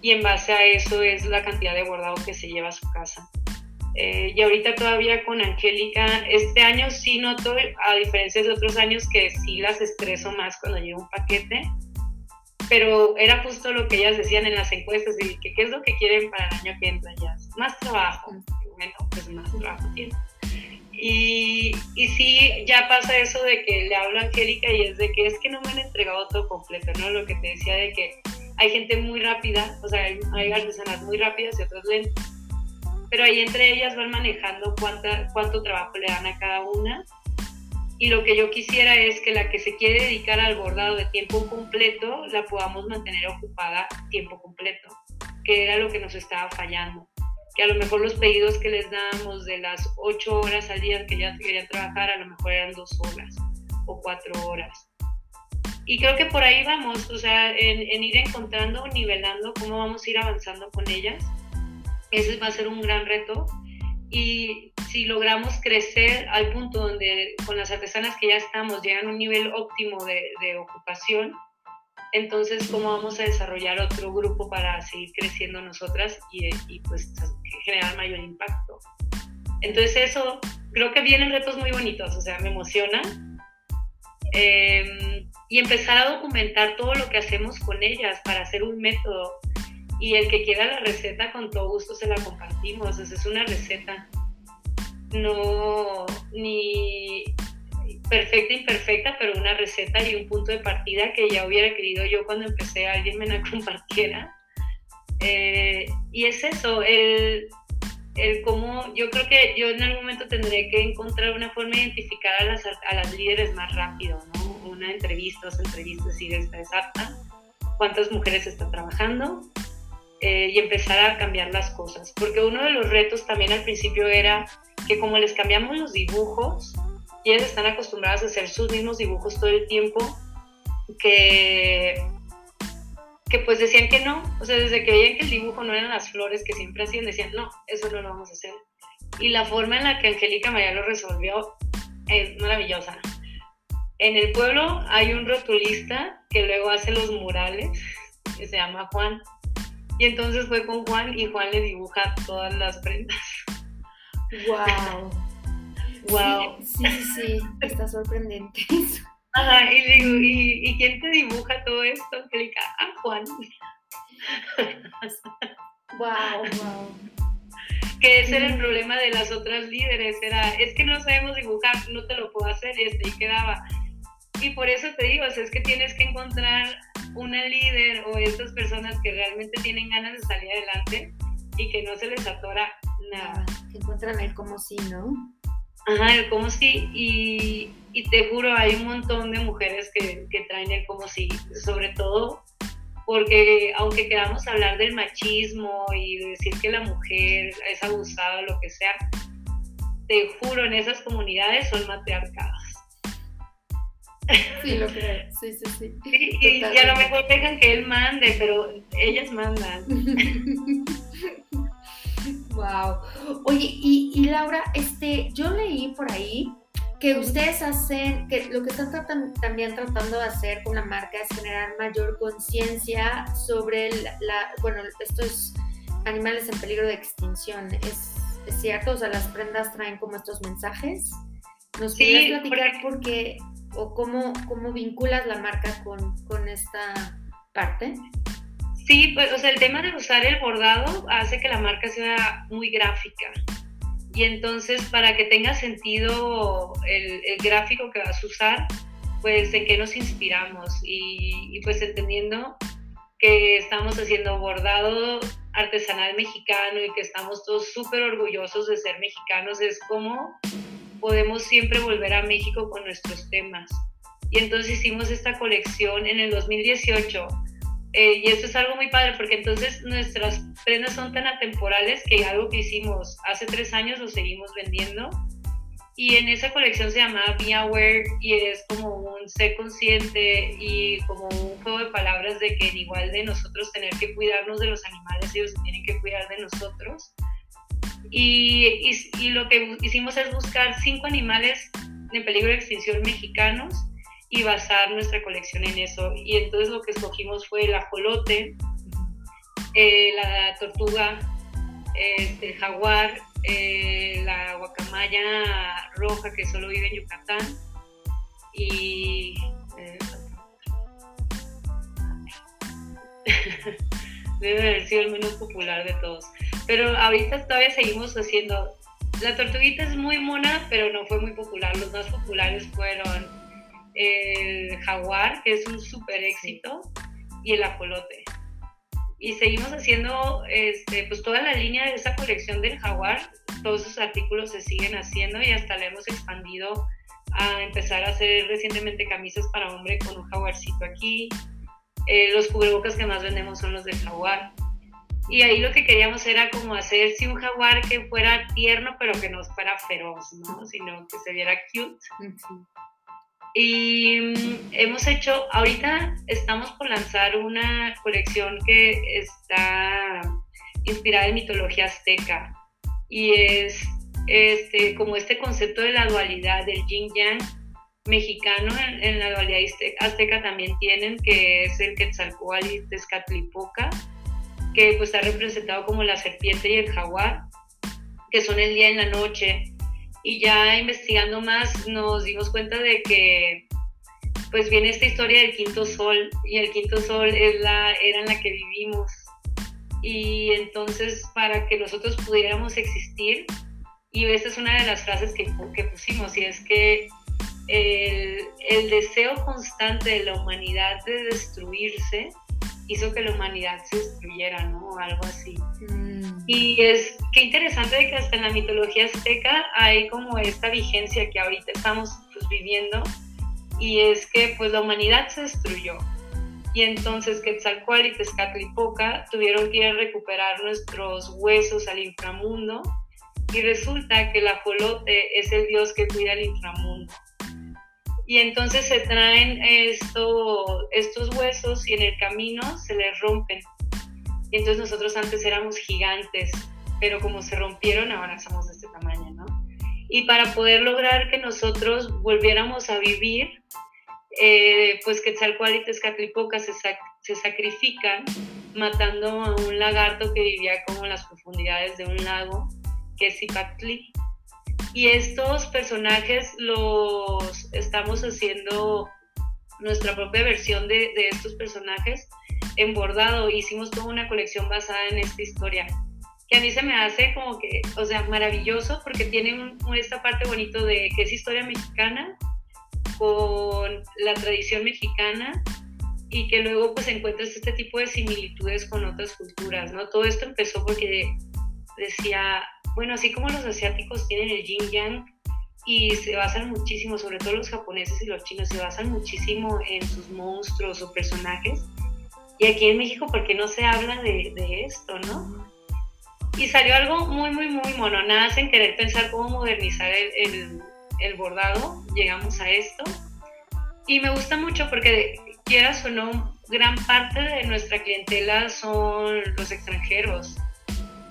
y en base a eso es la cantidad de bordado que se lleva a su casa. Eh, y ahorita todavía con Angélica, este año sí noto, a diferencia de otros años, que sí las estreso más cuando llega un paquete, pero era justo lo que ellas decían en las encuestas, y que qué es lo que quieren para el año que entra ya, más trabajo, bueno, pues más trabajo tienen. Y, y sí, ya pasa eso de que le hablo a Angélica y es de que es que no me han entregado todo completo, ¿no? Lo que te decía de que hay gente muy rápida, o sea, hay, hay artesanas muy rápidas y otras lentas. Pero ahí entre ellas van manejando cuánta, cuánto trabajo le dan a cada una. Y lo que yo quisiera es que la que se quiere dedicar al bordado de tiempo completo la podamos mantener ocupada tiempo completo, que era lo que nos estaba fallando que a lo mejor los pedidos que les damos de las ocho horas al día que ya querían trabajar, a lo mejor eran dos horas o cuatro horas. Y creo que por ahí vamos, o sea, en, ir encontrando, nivelando cómo vamos a ir avanzando con ellas. Ese va a ser un gran reto. Y si logramos crecer al punto donde con las artesanas que ya estamos llegan a un nivel óptimo de, de ocupación, entonces cómo vamos a desarrollar otro grupo para seguir creciendo nosotras y, pues generar mayor impacto. Entonces eso, creo que vienen retos muy bonitos, o sea, me emociona. Em, y empezar a documentar todo lo que hacemos con ellas para hacer un método. Y el que quiera la receta, con todo gusto se la compartimos. es una receta. No, ni perfecta, imperfecta, pero una receta y un punto de partida que ya hubiera querido yo cuando empecé, alguien me la compartiera. Eh, y es eso, el, el cómo, yo creo que yo en algún momento tendré que encontrar una forma de identificar a las, a las líderes más rápido, ¿no? Una entrevista, dos entrevistas, si esta es apta, cuántas mujeres están trabajando eh, y empezar a cambiar las cosas. Porque uno de los retos también al principio era que como les cambiamos los dibujos, y ellas están acostumbradas a hacer sus mismos dibujos todo el tiempo, que que pues decían que no, o sea, desde que veían que el dibujo no eran las flores que siempre hacían, decían, no, eso no lo vamos a hacer. Y la forma en la que Angélica María lo resolvió es maravillosa. En el pueblo hay un rotulista que luego hace los murales, que se llama Juan. Y entonces fue con Juan y Juan le dibuja todas las prendas. ¡Wow! ¡Wow! Sí, sí, sí, está sorprendente eso. Ajá, y digo, ¿y, quién te dibuja todo esto, Angélica? Ah, Juan. Wow, wow. Que ese era el problema de las otras líderes, era, es que no sabemos dibujar, no te lo puedo hacer, y este, y quedaba. Y por eso te digo, es que tienes que encontrar una líder o estas personas que realmente tienen ganas de salir adelante y que no se les atora nada. Que encuentran el como sí, ¿no? Ajá, el como sí, y, y te juro, hay un montón de mujeres que, que traen el como si, sobre todo porque aunque queramos hablar del machismo y decir que la mujer es abusada o lo que sea, te juro, en esas comunidades son matriarcadas. Sí, lo creo, sí, sí, sí. y, a lo mejor dejan que él mande, pero ellas mandan. wow. Oye, y, y Laura, este, yo leí por ahí que ustedes hacen, que lo que están también tratando de hacer con la marca es generar mayor conciencia sobre la, bueno, estos animales en peligro de extinción. ¿Es, ¿Es, cierto? O sea, las prendas traen como estos mensajes. ¿Nos sí, platicar por qué o cómo, cómo vinculas la marca con, con esta parte? Sí, pues, o sea, el tema de usar el bordado hace que la marca sea muy gráfica. Y entonces, para que tenga sentido el, gráfico que vas a usar, pues en qué nos inspiramos y, pues entendiendo que estamos haciendo bordado artesanal mexicano y que estamos todos súper orgullosos de ser mexicanos, es como podemos siempre volver a México con nuestros temas. Y entonces hicimos esta colección en el 2018 eh, y esto es algo muy padre porque entonces nuestras prendas son tan atemporales que algo que hicimos hace tres años lo seguimos vendiendo. Y en esa colección se llama Be Aware y es como un ser consciente y como un juego de palabras de que igual de nosotros tener que cuidarnos de los animales, ellos tienen que cuidar de nosotros. Y, y, y lo que hicimos es buscar cinco animales en peligro de extinción mexicanos y basar nuestra colección en eso. Y entonces lo que escogimos fue el ajolote, eh, la tortuga, este, el jaguar, eh, la guacamaya roja que solo vive en Yucatán y... Eh, Debe haber sido el menos popular de todos. Pero ahorita todavía seguimos haciendo. La tortuguita es muy mona, pero no fue muy popular. Los más populares fueron el jaguar, que es un súper éxito, y el ajolote. Y seguimos haciendo este, pues toda la línea de esa colección del jaguar. Todos esos artículos se siguen haciendo y hasta le hemos expandido a empezar a hacer recientemente camisas para hombre con un jaguarcito aquí. Eh, los cubrebocas que más vendemos son los del jaguar. Y ahí lo que queríamos era como hacer si un jaguar que fuera tierno pero que no fuera feroz, ¿no? Sino que se viera cute. Y mm, hemos hecho, ahorita estamos por lanzar una colección que está inspirada en mitología azteca y es este, como este concepto de la dualidad del yin yang mexicano en, la dualidad azteca también tienen, que es el Quetzalcóatl y Tezcatlipoca, que pues está representado como la serpiente y el jaguar, que son el día y la noche. Y ya investigando más nos dimos cuenta de que pues viene esta historia del quinto sol y el quinto sol es la era en la que vivimos. Y entonces para que nosotros pudiéramos existir, y esta es una de las frases que, que pusimos, y es que el, el, deseo constante de la humanidad de destruirse hizo que la humanidad se destruyera, ¿no? O algo así. Mm. Y es que interesante de que hasta en la mitología azteca hay como esta vigencia que ahorita estamos pues, viviendo, y es que pues la humanidad se destruyó. Y entonces Quetzalcoatl y Tezcatlipoca tuvieron que ir a recuperar nuestros huesos al inframundo y resulta que el ajolote es el dios que cuida el inframundo. Y entonces se traen esto, estos huesos y en el camino se les rompen. Y entonces nosotros antes éramos gigantes, pero como se rompieron ahora somos de este tamaño, ¿no? Y para poder lograr que nosotros volviéramos a vivir, eh, pues Quetzalcóatl y Tezcatlipoca se, se sacrifican matando a un lagarto que vivía como en las profundidades de un lago que es Ipactli. Y estos personajes los estamos haciendo nuestra propia versión de, de estos personajes en bordado. Hicimos toda una colección basada en esta historia que a mí se me hace como que, o sea, maravilloso porque tiene esta parte bonito de que es historia mexicana con la tradición mexicana y que luego pues encuentras este tipo de similitudes con otras culturas, ¿no? Todo esto empezó porque decía, bueno, así como los asiáticos tienen el yin yang y se basan muchísimo, sobre todo los japoneses y los chinos, se basan muchísimo en sus monstruos o personajes. Y aquí en México, ¿por qué no se habla de, esto, no? Y salió algo muy, muy, muy mono. Nada en querer pensar cómo modernizar el, el bordado, llegamos a esto. Y me gusta mucho porque, quieras o no, gran parte de nuestra clientela son los extranjeros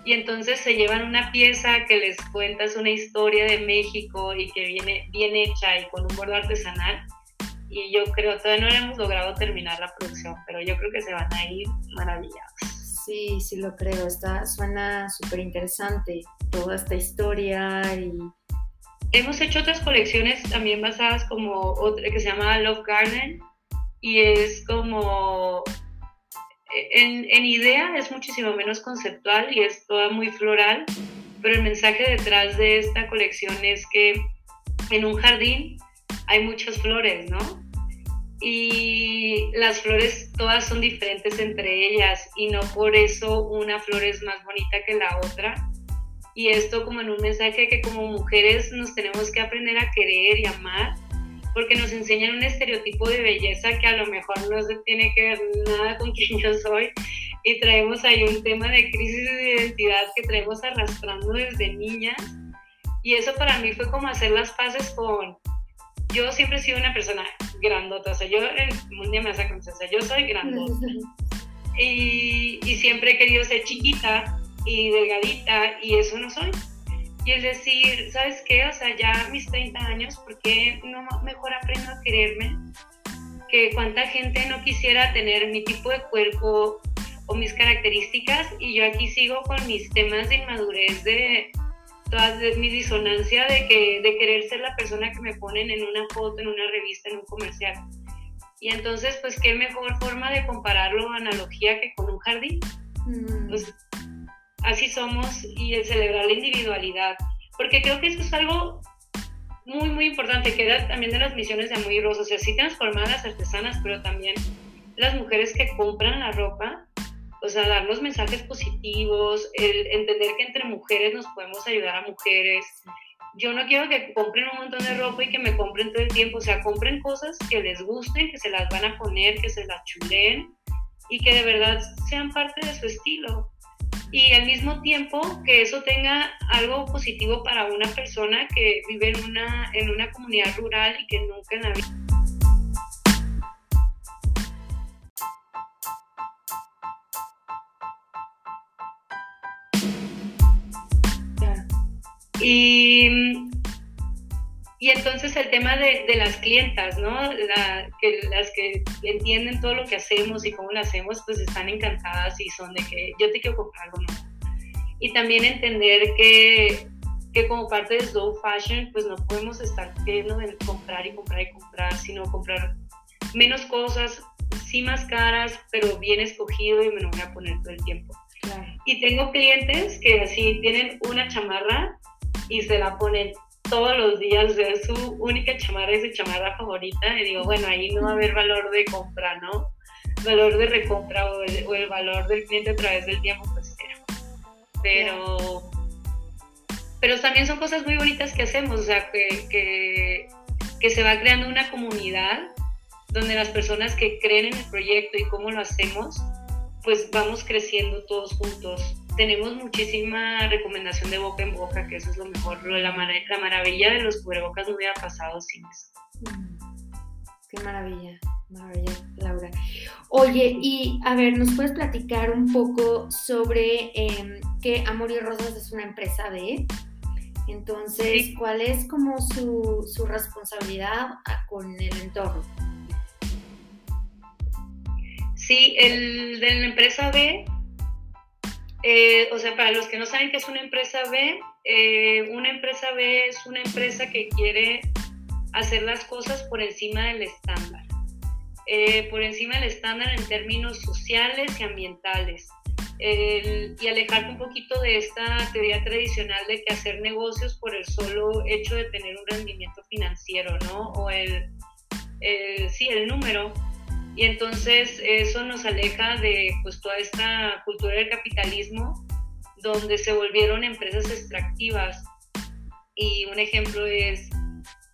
y entonces se llevan una pieza que les cuentas una historia de México y que viene bien hecha y con un bordado artesanal. Y yo creo, todavía no hemos logrado terminar la producción, pero yo creo que se van a ir maravillados. Sí, sí lo creo, está, suena súper interesante toda esta historia y... Hemos hecho otras colecciones también basadas como otra que se llama Love Garden y es como en, idea es muchísimo menos conceptual y es toda muy floral, pero el mensaje detrás de esta colección es que en un jardín hay muchas flores, ¿no? Y las flores todas son diferentes entre ellas y no por eso una flor es más bonita que la otra. Y esto como en un mensaje que como mujeres nos tenemos que aprender a querer y amar porque nos enseñan un estereotipo de belleza que a lo mejor no se tiene que ver nada con quien yo soy y traemos ahí un tema de crisis de identidad que traemos arrastrando desde niñas. Y eso para mí fue como hacer las paces con yo siempre he sido una persona grandota, o sea, yo un día me vas a conocer, o sea, yo soy grandota. Y, y siempre he querido ser chiquita y delgadita y eso no soy y es decir, ¿sabes qué? O sea, ya mis 30 años, ¿por qué no mejor aprendo a quererme? Que cuánta gente no quisiera tener mi tipo de cuerpo o mis características y yo aquí sigo con mis temas de inmadurez, de toda mi disonancia de, que, de querer ser la persona que me ponen en una foto, en una revista, en un comercial. Y entonces, pues, qué mejor forma de compararlo, analogía, que con un jardín. Mm. Pues, así somos y el celebrar la individualidad. Porque creo que eso es algo muy, muy importante, que era también de las misiones de Muy Rosa. O sea, sí transformar a las artesanas, pero también las mujeres que compran la ropa, o sea, dar los mensajes positivos, el entender que entre mujeres nos podemos ayudar a mujeres. Yo no quiero que compren un montón de ropa y que me compren todo el tiempo, o sea, compren cosas que les gusten, que se las van a poner, que se las chulen y que de verdad sean parte de su estilo. Y al mismo tiempo que eso tenga algo positivo para una persona que vive en una, en una comunidad rural y que nunca en la vida. Y, y entonces el tema de, de las clientas, ¿no? La, que, las que entienden todo lo que hacemos y cómo lo hacemos, pues están encantadas y son de que yo te quiero comprar algo nuevo. Y también entender que, que como parte de Slow Fashion, pues no podemos estar queriendo comprar y comprar y comprar, sino comprar menos cosas, sí más caras, pero bien escogido y me lo voy a poner todo el tiempo. Y tengo clientes que así tienen una chamarra y se la ponen todos los días, es su única chamarra, es su chamarra favorita, y digo, bueno, ahí no va a haber valor de compra, ¿no? Valor de recompra o el, valor del cliente a través del tiempo, pues. Pero, pero también son cosas muy bonitas que hacemos, o sea, que, que, que se va creando una comunidad donde las personas que creen en el proyecto y cómo lo hacemos, pues vamos creciendo todos juntos tenemos muchísima recomendación de boca en boca, que eso es lo mejor. La, la maravilla de los cubrebocas no hubiera pasado sin eso. Mm, qué maravilla, maravilla, Laura. Oye, y a ver, ¿nos puedes platicar un poco sobre eh, que Amor y Rosas es una empresa de... Entonces, ¿cuál es como su, su responsabilidad con el entorno? Sí, el de la empresa B eh, o sea, para los que no saben qué es una empresa B, eh, una empresa B es una empresa que quiere hacer las cosas por encima del estándar, eh, por encima del estándar en términos sociales y ambientales. y alejarte un poquito de esta teoría tradicional de que hacer negocios por el solo hecho de tener un rendimiento financiero, ¿no? O el, el sí, el número, y entonces eso nos aleja de pues toda esta cultura del capitalismo donde se volvieron empresas extractivas. Y un ejemplo es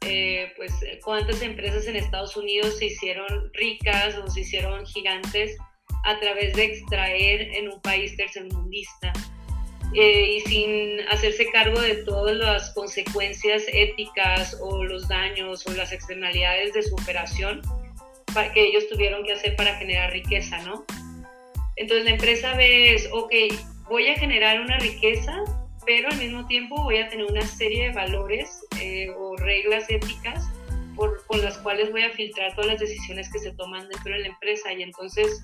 eh, pues cuántas empresas en Estados Unidos se hicieron ricas o se hicieron gigantes a través de extraer en un país tercermundista eh, y sin hacerse cargo de todas las consecuencias éticas o los daños o las externalidades de su operación que ellos tuvieron que hacer para generar riqueza, ¿no? Entonces la empresa ve ok, voy a generar una riqueza, pero al mismo tiempo voy a tener una serie de valores eh, o reglas éticas con las cuales voy a filtrar todas las decisiones que se toman dentro de la empresa y entonces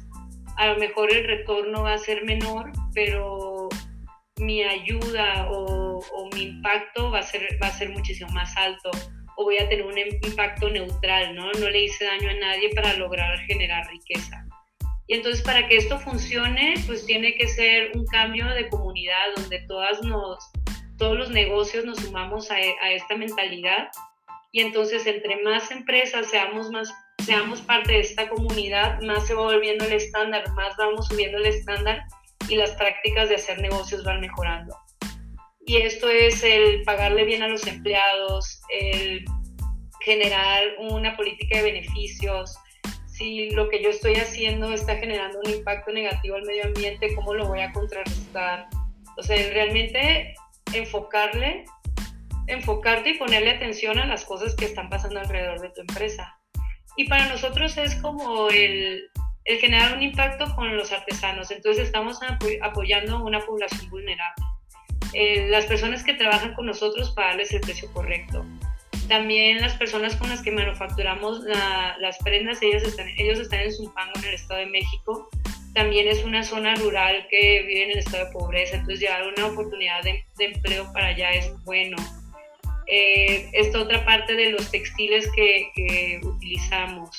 a lo mejor el retorno va a ser menor, pero mi ayuda o, o mi impacto va a, ser, va a ser muchísimo más alto o voy a tener un impacto neutral, ¿no? No le hice daño a nadie para lograr generar riqueza. Y entonces para que esto funcione, pues tiene que ser un cambio de comunidad donde todas nos, todos los negocios nos sumamos a, a esta mentalidad y entonces entre más empresas seamos más seamos parte de esta comunidad, más se va volviendo el estándar, más vamos subiendo el estándar y las prácticas de hacer negocios van mejorando y esto es el pagarle bien a los empleados, el generar una política de beneficios. Si lo que yo estoy haciendo está generando un impacto negativo al medio ambiente, ¿cómo lo voy a contrarrestar? O sea, realmente enfocarle, enfocarte y ponerle atención a las cosas que están pasando alrededor de tu empresa. Y para nosotros es como el, el generar un impacto con los artesanos. Entonces estamos apoyando a una población vulnerable. Eh, las personas que trabajan con nosotros pagarles el precio correcto. También las personas con las que manufacturamos las prendas, ellos están, ellos están en Zumpango, en el Estado de México. También es una zona rural que vive en el estado de pobreza, entonces llevar una oportunidad de, empleo para allá es bueno. Eh, esta otra parte de los textiles que, que utilizamos.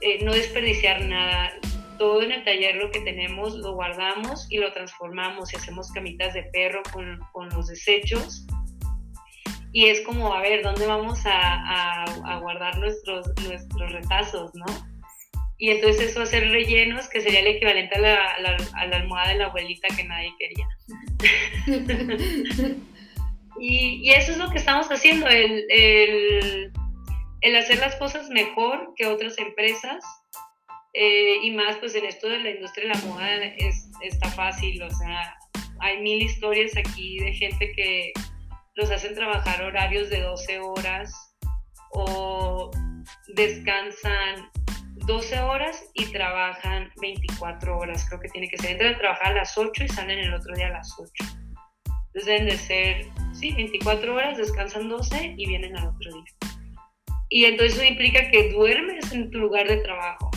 eh, no desperdiciar nada. Todo en el taller lo que tenemos lo guardamos y lo transformamos y hacemos camitas de perro con, con los desechos. Y es como, a ver, ¿dónde vamos a, a, guardar nuestros, nuestros retazos, no? Y entonces eso hacer rellenos, que sería el equivalente a la, a la, almohada de la abuelita que nadie quería. y, y, eso es lo que estamos haciendo, el, el, el hacer las cosas mejor que otras empresas. Eh, y más pues en esto de la industria de la moda es, está fácil, o sea, hay mil historias aquí de gente que los hacen trabajar horarios de 12 horas o descansan 12 horas y trabajan 24 horas, creo que tiene que ser. Entran a trabajar a las 8 y salen el otro día a las 8. Entonces deben de ser, sí, 24 horas, descansan 12 y vienen al otro día. Y entonces eso implica que duermes en tu lugar de trabajo.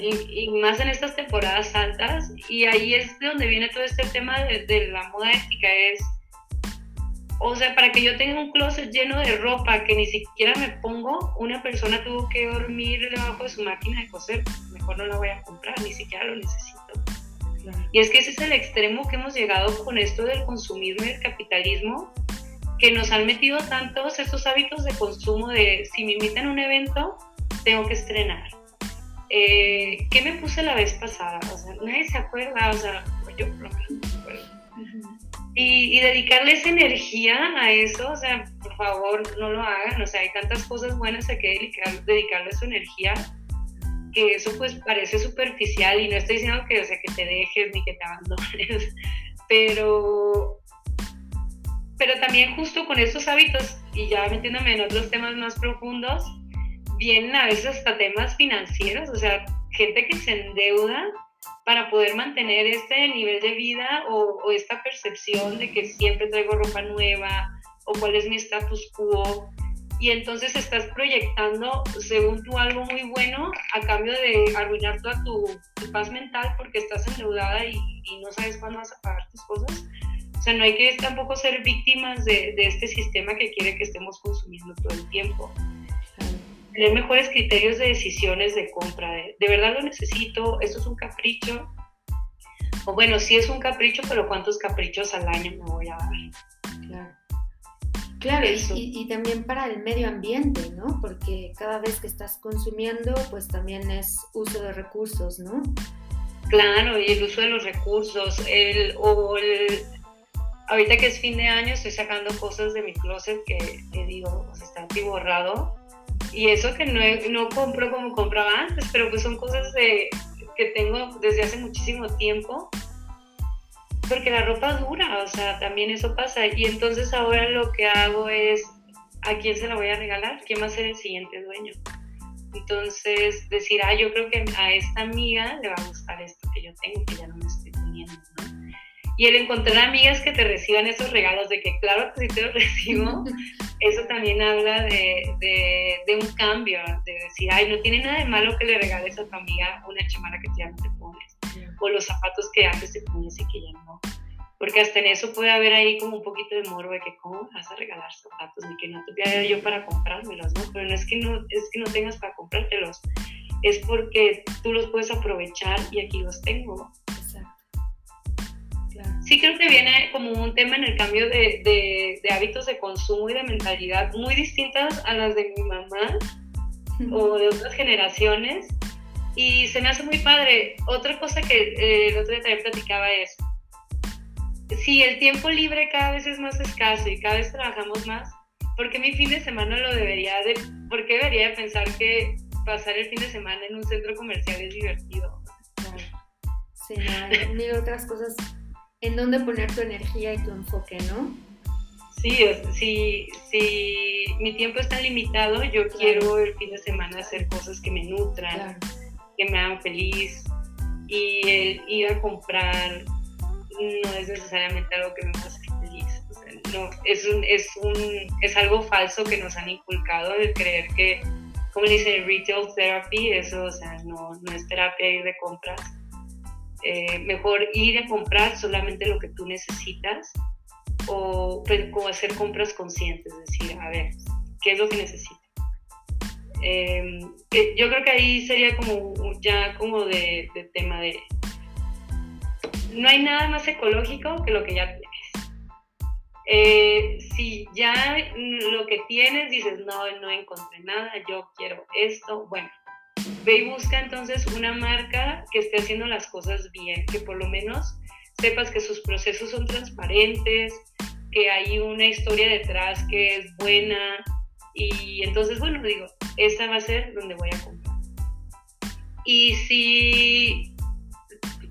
Y, más en estas temporadas altas. Y ahí es de donde viene todo este tema de, de la moda ética. Es o sea, para que yo tenga un closet lleno de ropa que ni siquiera me pongo, una persona tuvo que dormir debajo de su máquina de coser. Mejor no la voy a comprar, ni siquiera lo necesito. Y es que ese es el extremo que hemos llegado con esto del consumismo y el capitalismo, que nos han metido tantos estos hábitos de consumo de si me invitan a un evento, tengo que estrenar. Eh, ¿Qué me puse la vez pasada? O sea, nadie se acuerda, o sea, yo no me acuerdo y, y, dedicarle esa energía a eso, o sea, por favor, no lo hagan, o sea, hay tantas cosas buenas a que dedicarle su energía, que eso pues parece superficial y no estoy diciendo que, o sea, que te dejes ni que te abandones, pero, pero también justo con estos hábitos, y ya metiéndome en otros temas más profundos, vienen a veces hasta temas financieros, o sea, gente que se endeuda para poder mantener este nivel de vida o, esta percepción de que siempre traigo ropa nueva o cuál es mi status quo. Y entonces estás proyectando, según tú, algo muy bueno a cambio de arruinar toda tu, paz mental porque estás endeudada y, no sabes cuándo vas a pagar tus cosas. O sea, no hay que tampoco ser víctimas de, de este sistema que quiere que estemos consumiendo todo el tiempo tener mejores criterios de decisiones de compra. De, verdad lo necesito, esto es un capricho. O bueno, sí es un capricho, pero ¿cuántos caprichos al año me voy a dar? Claro. Claro, y, y, también para el medio ambiente, ¿no? Porque cada vez que estás consumiendo, pues también es uso de recursos, ¿no? Claro, y el uso de los recursos, el, o el, ahorita que es fin de año estoy sacando cosas de mi closet que, que digo, está borrado y eso que no, no compro como compraba antes, pero pues son cosas de, que tengo desde hace muchísimo tiempo. Porque la ropa dura, o sea, también eso pasa. Y entonces ahora lo que hago es, ¿a quién se la voy a regalar? ¿Quién va a ser el siguiente dueño? Entonces, decir, ah, yo creo que a esta amiga le va a gustar esto que yo tengo, que ya no me estoy. Y el encontrar amigas que te reciban esos regalos, de que claro que sí te los recibo, eso también habla de, de, un cambio, de decir, ay, no tiene nada de malo que le regales a tu amiga una chamarra que ya no te pones, o los zapatos que antes te ponías y que ya no. Porque hasta en eso puede haber ahí como un poquito de morbo de que cómo vas a regalar zapatos, ni que no tuviera yo para comprármelos, ¿no? Pero no es que no, es que no tengas para comprártelos, es porque tú los puedes aprovechar y aquí los tengo sí creo que viene como un tema en el cambio de, de, hábitos de consumo y de mentalidad muy distintas a las de mi mamá o de otras generaciones. Y se me hace muy padre. Otra cosa que eh, el otro día también platicaba es, si el tiempo libre cada vez es más escaso y cada vez trabajamos más, ¿por qué mi fin de semana lo debería de, por qué debería de pensar que pasar el fin de semana en un centro comercial es divertido? Sí, no, hay mil otras cosas en dónde poner tu energía y tu enfoque, ¿no? Sí, si, si mi tiempo está limitado, yo quiero el fin de semana hacer cosas que me nutran, que me hagan feliz. Y el ir a comprar no es necesariamente algo que me haga feliz. no, es, un, es, un, es algo falso que nos han inculcado de creer que, como dicen, retail therapy, eso o sea, no, no es terapia ir de compras eh, mejor ir a comprar solamente lo que tú necesitas o, pues, hacer compras conscientes, es decir, a ver, ¿qué es lo que necesito? Em, eh, yo creo que ahí sería como ya como de, tema de... No hay nada más ecológico que lo que ya tienes. Eh, si ya lo que tienes dices, no, no encontré nada, yo quiero esto, bueno, ve y busca entonces una marca que esté haciendo las cosas bien, que por lo menos sepas que sus procesos son transparentes, que hay una historia detrás que es buena. Y entonces, bueno, digo, esta va a ser donde voy a comprar. Y si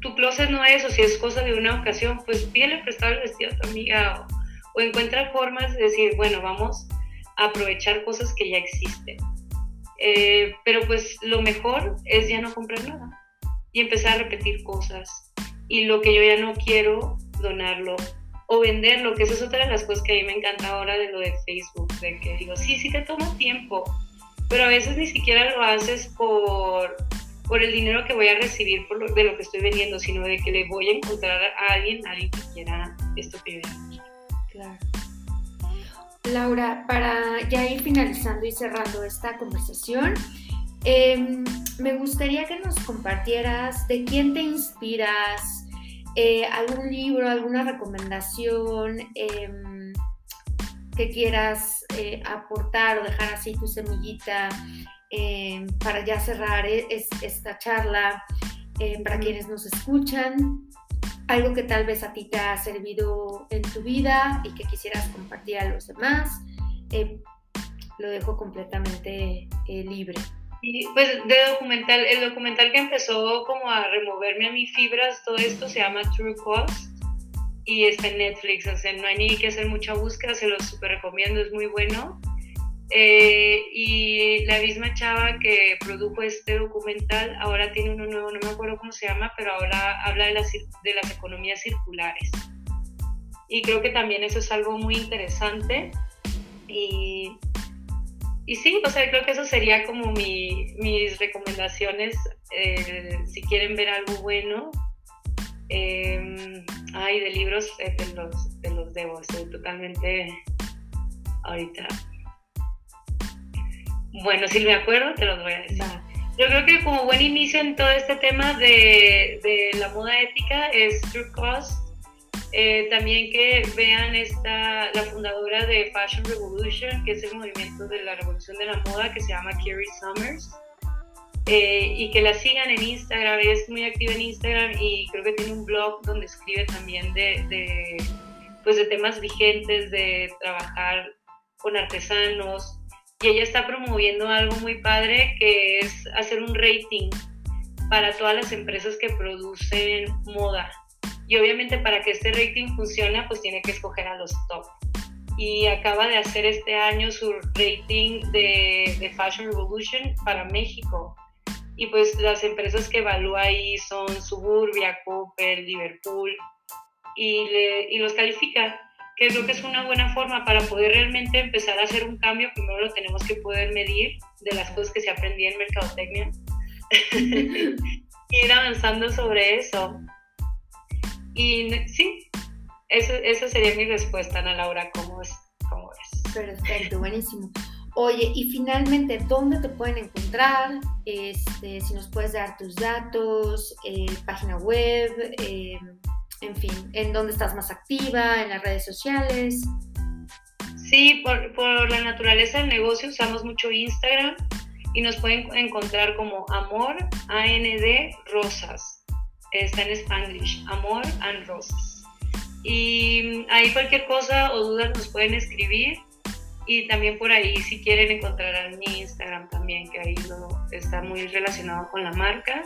tu closet no es, o si es cosa de una ocasión, pues pídele prestado el vestido a tu amiga o, o encuentra formas de decir, bueno, vamos a aprovechar cosas que ya existen. Eh, pero pues lo mejor es ya no comprar nada y empezar a repetir cosas. Y lo que yo ya no quiero, donarlo o venderlo, que esa es otra de las cosas que a mí me encanta ahora de lo de Facebook, de que digo, sí, sí te toma tiempo, pero a veces ni siquiera lo haces por, por el dinero que voy a recibir por lo, de lo que estoy vendiendo, sino de que le voy a encontrar a alguien, a alguien que quiera esto que yo Claro. Laura, para ya ir finalizando y cerrando esta conversación, em, me gustaría que nos compartieras de quién te inspiras, eh, algún libro, alguna recomendación em, que quieras eh, aportar o dejar así tu semillita em, para ya cerrar e, esta charla para quienes nos escuchan algo que tal vez a ti te ha servido en tu vida y que quisieras compartir a los demás, eh, lo dejo completamente eh, libre. Y pues de documental, el documental que empezó como a removerme a mis fibras, todo esto se llama True Cost y está en Netflix, o sea, no hay ni que hacer mucha búsqueda, se lo súper recomiendo, es muy bueno. Eh, y la misma chava que produjo este documental ahora tiene uno nuevo, no me acuerdo cómo se llama, pero ahora habla de las, de las economías circulares. Y creo que también eso es algo muy interesante. Y, y sí, o sea, creo que eso sería como mi, mis recomendaciones eh, si quieren ver algo bueno. Eh, ay, de libros eh, te, los, te los debo, estoy totalmente ahorita bueno, si me acuerdo, te los voy a decir. Yo creo que como buen inicio en todo este tema de, de la moda ética es True Cost. Eh, también que vean esta, la fundadora de Fashion Revolution, que es el movimiento de la revolución de la moda, que se llama Kerry Summers. Eh, y que la sigan en Instagram, es muy activa en Instagram y creo que tiene un blog donde escribe también de, de, pues de temas vigentes, de trabajar con artesanos, y ella está promoviendo algo muy padre que es hacer un rating para todas las empresas que producen moda. Y obviamente para que este rating funcione, pues tiene que escoger a los top. Y acaba de hacer este año su rating de, Fashion Revolution para México. Y pues las empresas que evalúa ahí son Suburbia, Cooper, Liverpool, y, y los califica que creo que es una buena forma para poder realmente empezar a hacer un cambio. Primero lo tenemos que poder medir de las cosas que se aprendí en mercadotecnia. ir avanzando sobre eso. Y sí, esa sería mi respuesta, Ana Laura, ¿cómo es? ¿Cómo es? Perfecto, buenísimo. Oye, y finalmente, ¿dónde te pueden encontrar? Este, si nos puedes dar tus datos, eh, página web, eh, en fin, en dónde estás más activa, en las redes sociales. Sí, por, la naturaleza del negocio usamos mucho Instagram y nos pueden encontrar como Amor AND Rosas. Está en Spanglish, Amor and Rosas. Y ahí cualquier cosa o dudas nos pueden escribir. Y también por ahí, si quieren, encontrarán mi Instagram también, que ahí lo, está muy relacionado con la marca.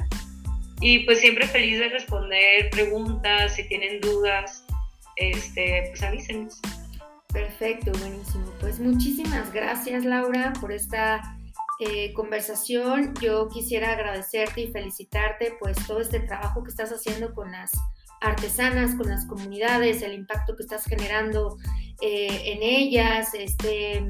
Y pues siempre feliz de responder preguntas, si tienen dudas, este, pues avísenos. Perfecto, buenísimo. Pues muchísimas gracias Laura por esta eh, conversación. Yo quisiera agradecerte y felicitarte pues todo este trabajo que estás haciendo con las artesanas, con las comunidades, el impacto que estás generando eh, en ellas, este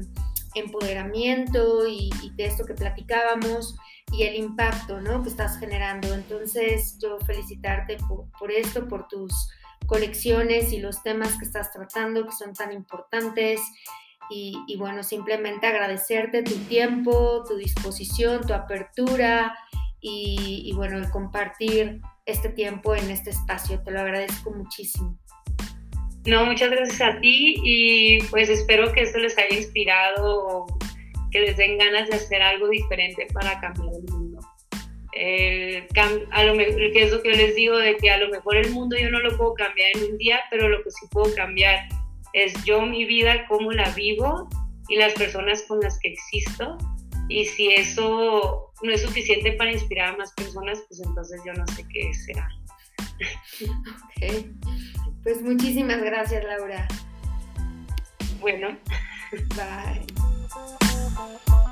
empoderamiento y, y de esto que platicábamos y el impacto ¿no? que estás generando. Entonces, yo felicitarte por, esto, por tus colecciones y los temas que estás tratando, que son tan importantes. Y, bueno, simplemente agradecerte tu tiempo, tu disposición, tu apertura y, y bueno, el compartir este tiempo en este espacio. Te lo agradezco muchísimo. No, muchas gracias a ti y pues espero que esto les haya inspirado, que les den ganas de hacer algo diferente para cambiar el mundo. a lo mejor, que es lo que yo les digo, de que a lo mejor el mundo yo no lo puedo cambiar en un día, pero lo que sí puedo cambiar es yo mi vida, cómo la vivo y las personas con las que existo. Y si eso no es suficiente para inspirar a más personas, pues entonces yo no sé qué será. Ok. Pues muchísimas gracias, Laura. Bueno. Bye.